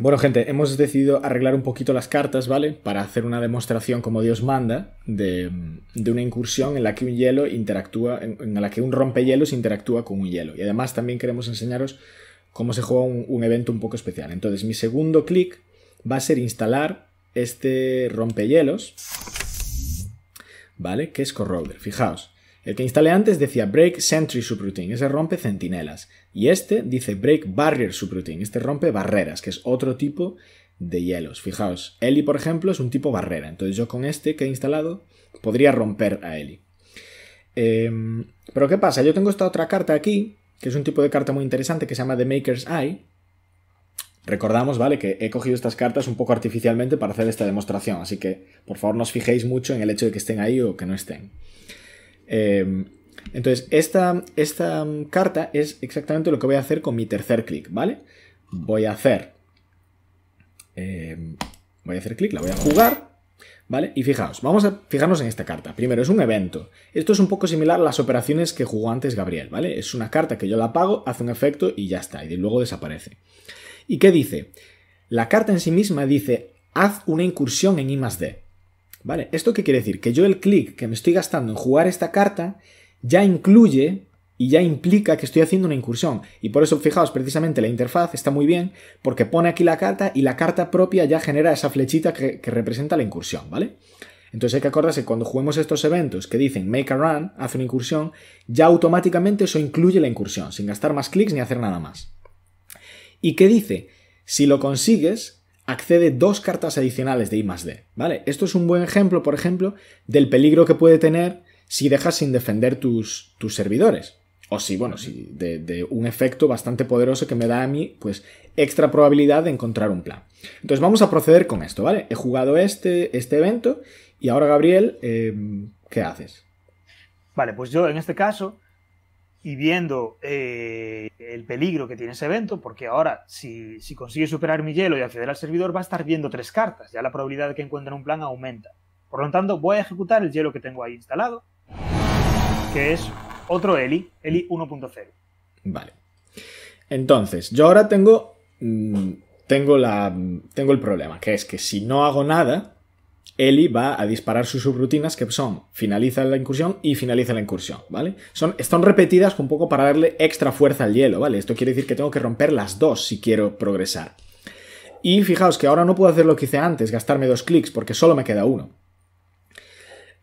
bueno, gente, hemos decidido arreglar un poquito las cartas, ¿vale? Para hacer una demostración como Dios manda de, una incursión en la que un hielo interactúa, en, la que un rompehielos interactúa con un hielo. Y además también queremos enseñaros cómo se juega un, evento un poco especial. Entonces, mi segundo clic va a ser instalar este rompehielos, ¿vale? Que es Corroder. Fijaos, el que instalé antes decía Break Sentry Subroutine, ese rompe centinelas. Y este dice Break Barrier Subroutine, este rompe barreras, que es otro tipo de hielos. Fijaos, Eli, por ejemplo, es un tipo barrera. Entonces yo con este que he instalado podría romper a Eli. Em, pero ¿qué pasa? Yo tengo esta otra carta aquí, que es un tipo de carta muy interesante que se llama The Maker's Eye. Recordamos, ¿vale? Que he cogido estas cartas un poco artificialmente para hacer esta demostración, así que por favor no os fijéis mucho en el hecho de que estén ahí o que no estén. Em, entonces, esta, esta carta es exactamente lo que voy a hacer con mi tercer clic, ¿vale? Voy a hacer... Em, voy a hacer clic, la voy a jugar, ¿vale? Y fijaos, vamos a fijarnos en esta carta. Primero, es un evento. Esto es un poco similar a las operaciones que jugó antes Gabriel, ¿vale? Es una carta que yo la pago, hace un efecto y ya está, y luego desaparece. ¿Y qué dice? La carta en sí misma dice, haz una incursión en I D. ¿Vale? ¿Esto qué quiere decir? Que yo el clic que me estoy gastando en jugar esta carta ya incluye y ya implica que estoy haciendo una incursión. Y por eso, fijaos, precisamente la interfaz está muy bien porque pone aquí la carta y la carta propia ya genera esa flechita que, representa la incursión, ¿vale? Entonces hay que acordarse que cuando juguemos estos eventos que dicen make a run, hace una incursión, ya automáticamente eso incluye la incursión, sin gastar más clics ni hacer nada más. ¿Y qué dice? Si lo consigues, accede dos cartas adicionales de I D, ¿vale? Esto es un buen ejemplo, por ejemplo, del peligro que puede tener si dejas sin defender tus, tus servidores. O si, bueno, si de, un efecto bastante poderoso que me da a mí, pues, extra probabilidad de encontrar un plan. Entonces vamos a proceder con esto, ¿vale? He jugado este, este evento y ahora, Gabriel, eh, ¿qué haces? Vale, pues yo en este caso y viendo eh, el peligro que tiene ese evento, porque ahora si, si, consigue superar mi hielo y acceder al servidor va a estar viendo tres cartas, ya la probabilidad de que encuentre un plan aumenta. Por lo tanto, voy a ejecutar el hielo que tengo ahí instalado, que es otro Eli, Eli 1.0. Vale. Entonces, yo ahora tengo, mm, tengo, la, tengo el problema, que es que si no hago nada, Eli va a disparar sus subrutinas que son finaliza la incursión y finaliza la incursión, ¿vale? Son, están repetidas un poco para darle extra fuerza al hielo, ¿vale? Esto quiere decir que tengo que romper las dos si quiero progresar. Y fijaos que ahora no puedo hacer lo que hice antes, gastarme dos clics, porque solo me queda uno.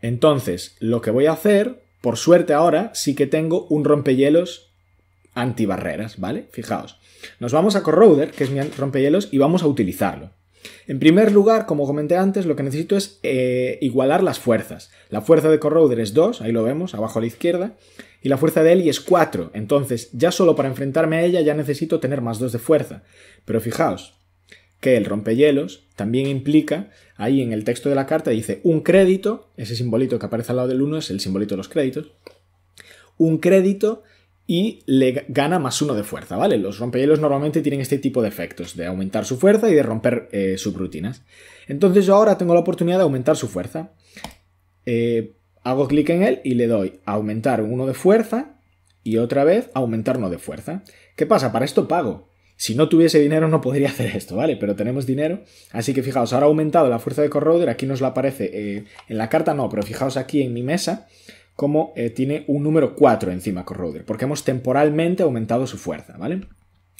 Entonces, lo que voy a hacer, por suerte ahora, sí que tengo un rompehielos antibarreras, ¿vale? Fijaos. Nos vamos a Corroder, que es mi rompehielos, y vamos a utilizarlo. En primer lugar, como comenté antes, lo que necesito es eh, igualar las fuerzas. La fuerza de Corroder es 2, ahí lo vemos, abajo a la izquierda, y la fuerza de Eli es 4, entonces ya solo para enfrentarme a ella ya necesito tener más 2 de fuerza. Pero fijaos que el rompehielos también implica, ahí en el texto de la carta dice un crédito, ese simbolito que aparece al lado del 1 es el simbolito de los créditos, un crédito y le gana más uno de fuerza, ¿vale? Los rompehielos normalmente tienen este tipo de efectos, de aumentar su fuerza y de romper eh, subrutinas. Entonces yo ahora tengo la oportunidad de aumentar su fuerza. Eh, hago clic en él y le doy aumentar uno de fuerza y otra vez aumentar uno de fuerza. ¿Qué pasa? Para esto pago. Si no tuviese dinero no podría hacer esto, ¿vale? Pero tenemos dinero, así que fijaos, ahora ha aumentado la fuerza de Corroder, aquí nos lo aparece eh, en la carta, no, pero fijaos aquí en mi mesa, como eh, tiene un número 4 encima Corroder, porque hemos temporalmente aumentado su fuerza, ¿vale?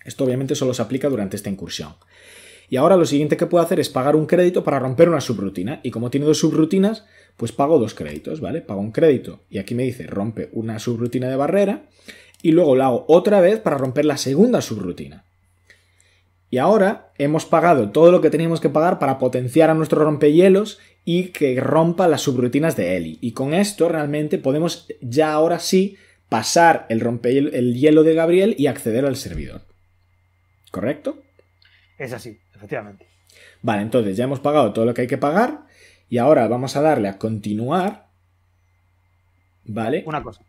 Esto obviamente solo se aplica durante esta incursión. Y ahora lo siguiente que puedo hacer es pagar un crédito para romper una subrutina. Y como tiene dos subrutinas, pues pago dos créditos, ¿vale? Pago un crédito y aquí me dice rompe una subrutina de barrera y luego lo hago otra vez para romper la segunda subrutina. Y ahora hemos pagado todo lo que teníamos que pagar para potenciar a nuestro rompehielos y que rompa las subrutinas de Eli. Y con esto realmente podemos ya ahora sí pasar el, el hielo de Gabriel y acceder al servidor. ¿Correcto? Es así, efectivamente. Vale, entonces ya hemos pagado todo lo que hay que pagar y ahora vamos a darle a continuar. ¿Vale? Una cosa.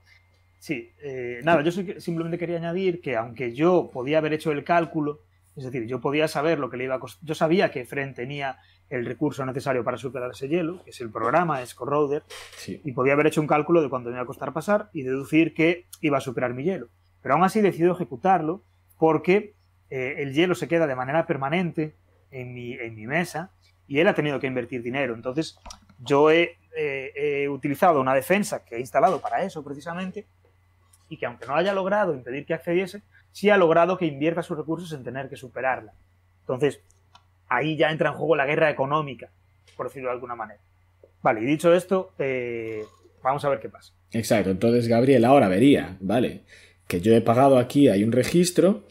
Sí, eh, nada, yo simplemente quería añadir que aunque yo podía haber hecho el cálculo, es decir, yo podía saber lo que le iba a costar, yo sabía que Fren tenía el recurso necesario para superar ese hielo, que es el programa, es Corroder, y podía haber hecho un cálculo de cuánto me iba a costar pasar y deducir que iba a superar mi hielo. Pero aún así decidido ejecutarlo porque eh, el hielo se queda de manera permanente en mi, en mi, mesa y él ha tenido que invertir dinero. Entonces yo he, eh, he utilizado una defensa que he instalado para eso precisamente y que aunque no haya logrado impedir que accediese, sí ha logrado que invierta sus recursos en tener que superarla. Entonces, ahí ya entra en juego la guerra económica, por decirlo de alguna manera. Vale, y dicho esto, eh, vamos a ver qué pasa. Exacto, entonces Gabriel ahora vería, vale, que yo he pagado aquí, hay un registro,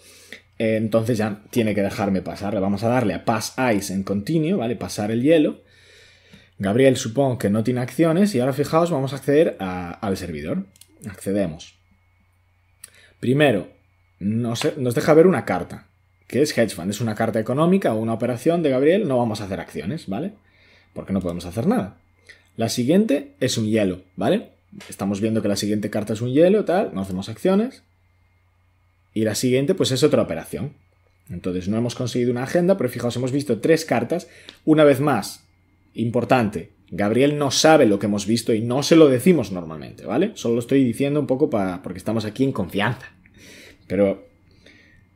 eh, entonces ya tiene que dejarme pasar. Le vamos a darle a Pass Ice en continuo, ¿vale? Pasar el hielo. Gabriel supongo que no tiene acciones y ahora fijaos, vamos a acceder al servidor. Accedemos. Primero, nos, nos deja ver una carta que es hedge fund. Es una carta económica o una operación de Gabriel, no vamos a hacer acciones, ¿vale? Porque no podemos hacer nada. La siguiente es un hielo, ¿vale? Estamos viendo que la siguiente carta es un hielo, tal, no hacemos acciones. Y la siguiente, pues es otra operación. Entonces no hemos conseguido una agenda, pero fijaos, hemos visto tres cartas. Una vez más, importante, Gabriel no sabe lo que hemos visto y no se lo decimos normalmente, ¿vale? Solo lo estoy diciendo un poco para, porque estamos aquí en confianza. Pero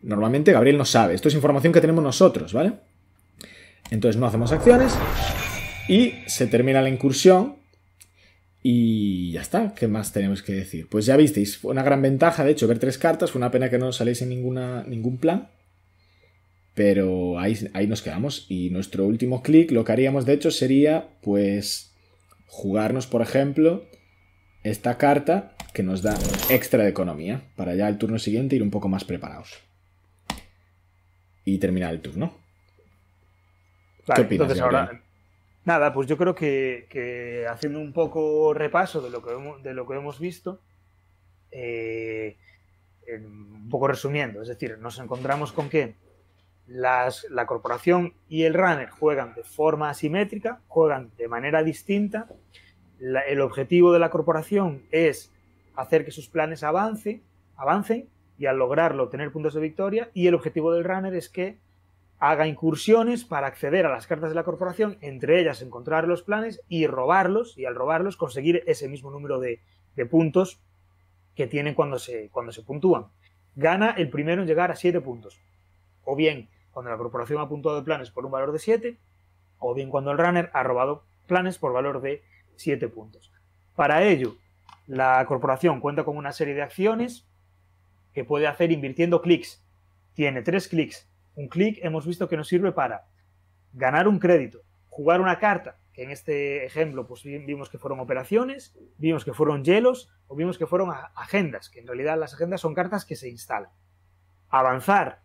normalmente Gabriel no sabe. Esto es información que tenemos nosotros, ¿vale? Entonces no hacemos acciones y se termina la incursión y ya está. ¿Qué más tenemos que decir? Pues ya visteis, fue una gran ventaja, de hecho, ver tres cartas. Fue una pena que no saléis en ninguna, ningún plan. Pero ahí, ahí nos quedamos. Y nuestro último clic, lo que haríamos de hecho sería, pues, jugarnos, por ejemplo, esta carta que nos da extra de economía. Para ya el turno siguiente ir un poco más preparados. Y terminar el turno. ¿Qué opinas, entonces ahora, Nada, pues yo creo que, haciendo un poco repaso de lo que hemos, de lo que hemos visto, eh, un poco resumiendo, es decir, nos encontramos con que la corporación y el runner juegan de forma asimétrica, juegan de manera distinta. el objetivo de la corporación es hacer que sus planes avance, avancen y al lograrlo tener puntos de victoria. Y el objetivo del runner es que haga incursiones para acceder a las cartas de la corporación, entre ellas encontrar los planes y robarlos, y al robarlos conseguir ese mismo número de, puntos que tienen cuando se, cuando se puntúan. Gana el primero en llegar a 7 puntos. O bien cuando la corporación ha puntuado planes por un valor de 7, o bien cuando el runner ha robado planes por valor de 7 puntos. Para ello, la corporación cuenta con una serie de acciones que puede hacer invirtiendo clics. Tiene tres clics un clic hemos visto que nos sirve para ganar un crédito, jugar una carta, que en este ejemplo pues vimos que fueron operaciones, vimos que fueron hielos o vimos que fueron agendas, que en realidad las agendas son cartas que se instalan. Avanzar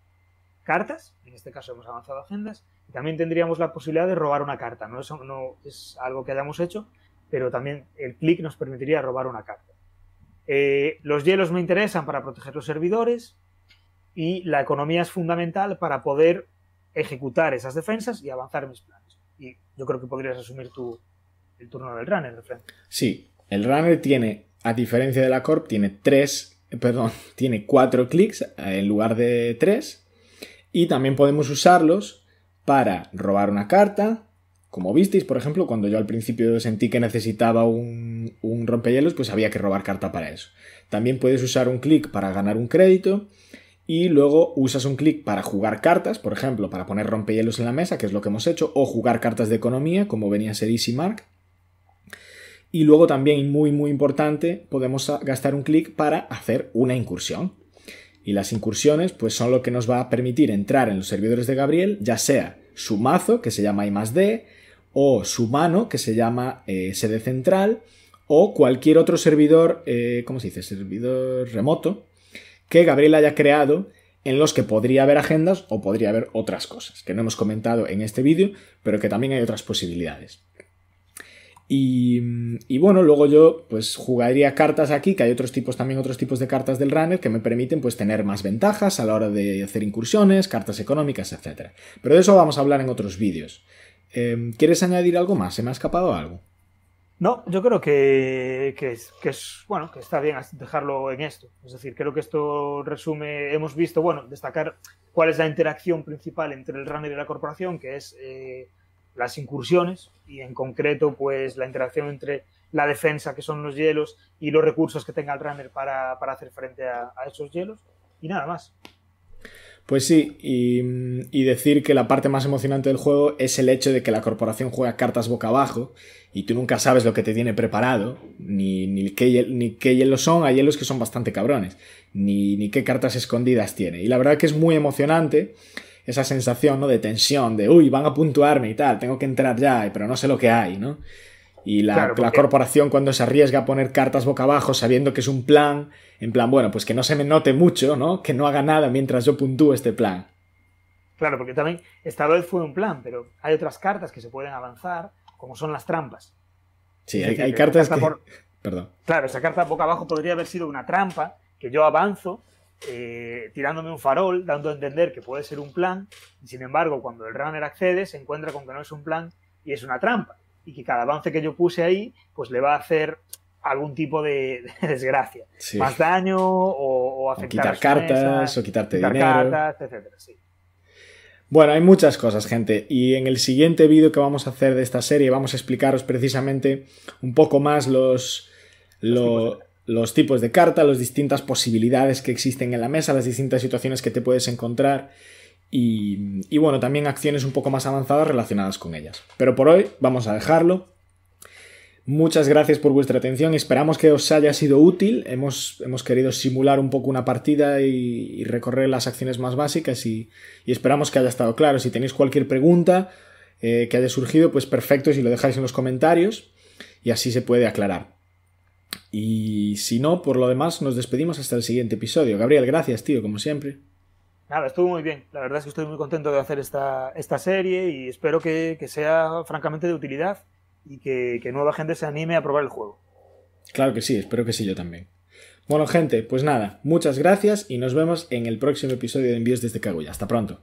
cartas, en este caso hemos avanzado agendas, y también tendríamos la posibilidad de robar una carta. No no es algo que hayamos hecho, pero también el clic nos permitiría robar una carta. Eh, los hielos me interesan para proteger los servidores, y la economía es fundamental para poder ejecutar esas defensas y avanzar mis planes. Y yo creo que podrías asumir tu, el turno del runner, de. Sí, el runner tiene, a diferencia de la corp, tiene tres, perdón, tiene cuatro clics eh, en lugar de tres y también podemos usarlos para robar una carta, como visteis, por ejemplo, cuando yo al principio sentí que necesitaba un, un rompehielos, pues había que robar carta para eso. También puedes usar un clic para ganar un crédito y luego usas un clic para jugar cartas, por ejemplo, para poner rompehielos en la mesa, que es lo que hemos hecho, o jugar cartas de economía, como venía a ser Easy Mark. Y luego también, muy muy importante, podemos gastar un clic para hacer una incursión. Y las incursiones, pues son lo que nos va a permitir entrar en los servidores de Gabriel, ya sea su mazo, que se llama I o su mano, que se llama eh, sede central, o cualquier otro servidor, eh, ¿cómo se dice? Servidor remoto, que Gabriel haya creado en los que podría haber agendas o podría haber otras cosas, que no hemos comentado en este vídeo, pero que también hay otras posibilidades. Y, bueno, luego yo pues jugaría cartas aquí, que hay otros tipos, también otros tipos de cartas del runner que me permiten pues tener más ventajas a la hora de hacer incursiones, cartas económicas, etc. Pero de eso vamos a hablar en otros vídeos. Em, ¿Quieres añadir algo más? ¿Se me ha escapado algo? No, yo creo que, es, bueno, que está bien dejarlo en esto. Es decir, creo que esto resume, hemos visto, bueno, destacar cuál es la interacción principal entre el runner y la corporación, que es eh, las incursiones y en concreto, pues la interacción entre la defensa, que son los hielos, y los recursos que tenga el runner para, hacer frente a esos hielos. Y nada más. Pues sí, y, decir que la parte más emocionante del juego es el hecho de que la corporación juega cartas boca abajo y tú nunca sabes lo que te tiene preparado, ni, ni, qué, ni qué hielos son, hay hielos que son bastante cabrones, ni, ni qué cartas escondidas tiene. Y la verdad que es muy emocionante esa sensación ¿no? de tensión, de uy, van a puntuarme y tal, tengo que entrar ya, pero no sé lo que hay, ¿no? Y la, corporación cuando se arriesga a poner cartas boca abajo sabiendo que es un plan, en plan, bueno, pues que no se me note mucho, ¿no? Que no haga nada mientras yo puntúe este plan. Claro, porque también esta vez fue un plan, pero hay otras cartas que se pueden avanzar, como son las trampas. Sí, hay, cartas que... Perdón. Claro, esa carta boca abajo podría haber sido una trampa que yo avanzo eh, tirándome un farol, dando a entender que puede ser un plan, y sin embargo, cuando el runner accede, se encuentra con que no es un plan y es una trampa, y que cada avance que yo puse ahí, pues le va a hacer algún tipo de, desgracia, más daño o, afectar o quitar cartas o quitarte quitar dinero, cartas, etcétera, sí. Bueno, hay muchas cosas, gente, y en el siguiente vídeo que vamos a hacer de esta serie vamos a explicaros precisamente un poco más los, los, los tipos de carta, las distintas posibilidades que existen en la mesa, las distintas situaciones que te puedes encontrar y, bueno, también acciones un poco más avanzadas relacionadas con ellas. Pero por hoy vamos a dejarlo. Muchas gracias por vuestra atención, esperamos que os haya sido útil, hemos, hemos querido simular un poco una partida y, recorrer las acciones más básicas y, y, esperamos que haya estado claro. Si tenéis cualquier pregunta eh, que haya surgido, pues perfecto si lo dejáis en los comentarios y así se puede aclarar. Y si no, por lo demás, nos despedimos hasta el siguiente episodio. Gabriel, gracias, tío, como siempre. Nada, estuvo muy bien. La verdad es que estoy muy contento de hacer esta, esta serie y espero que, que sea francamente de utilidad y que, que, nueva gente se anime a probar el juego. Claro que sí, espero que sí yo también. Bueno, gente, pues nada, muchas gracias y nos vemos en el próximo episodio de Envíos desde Kaguya. Hasta pronto.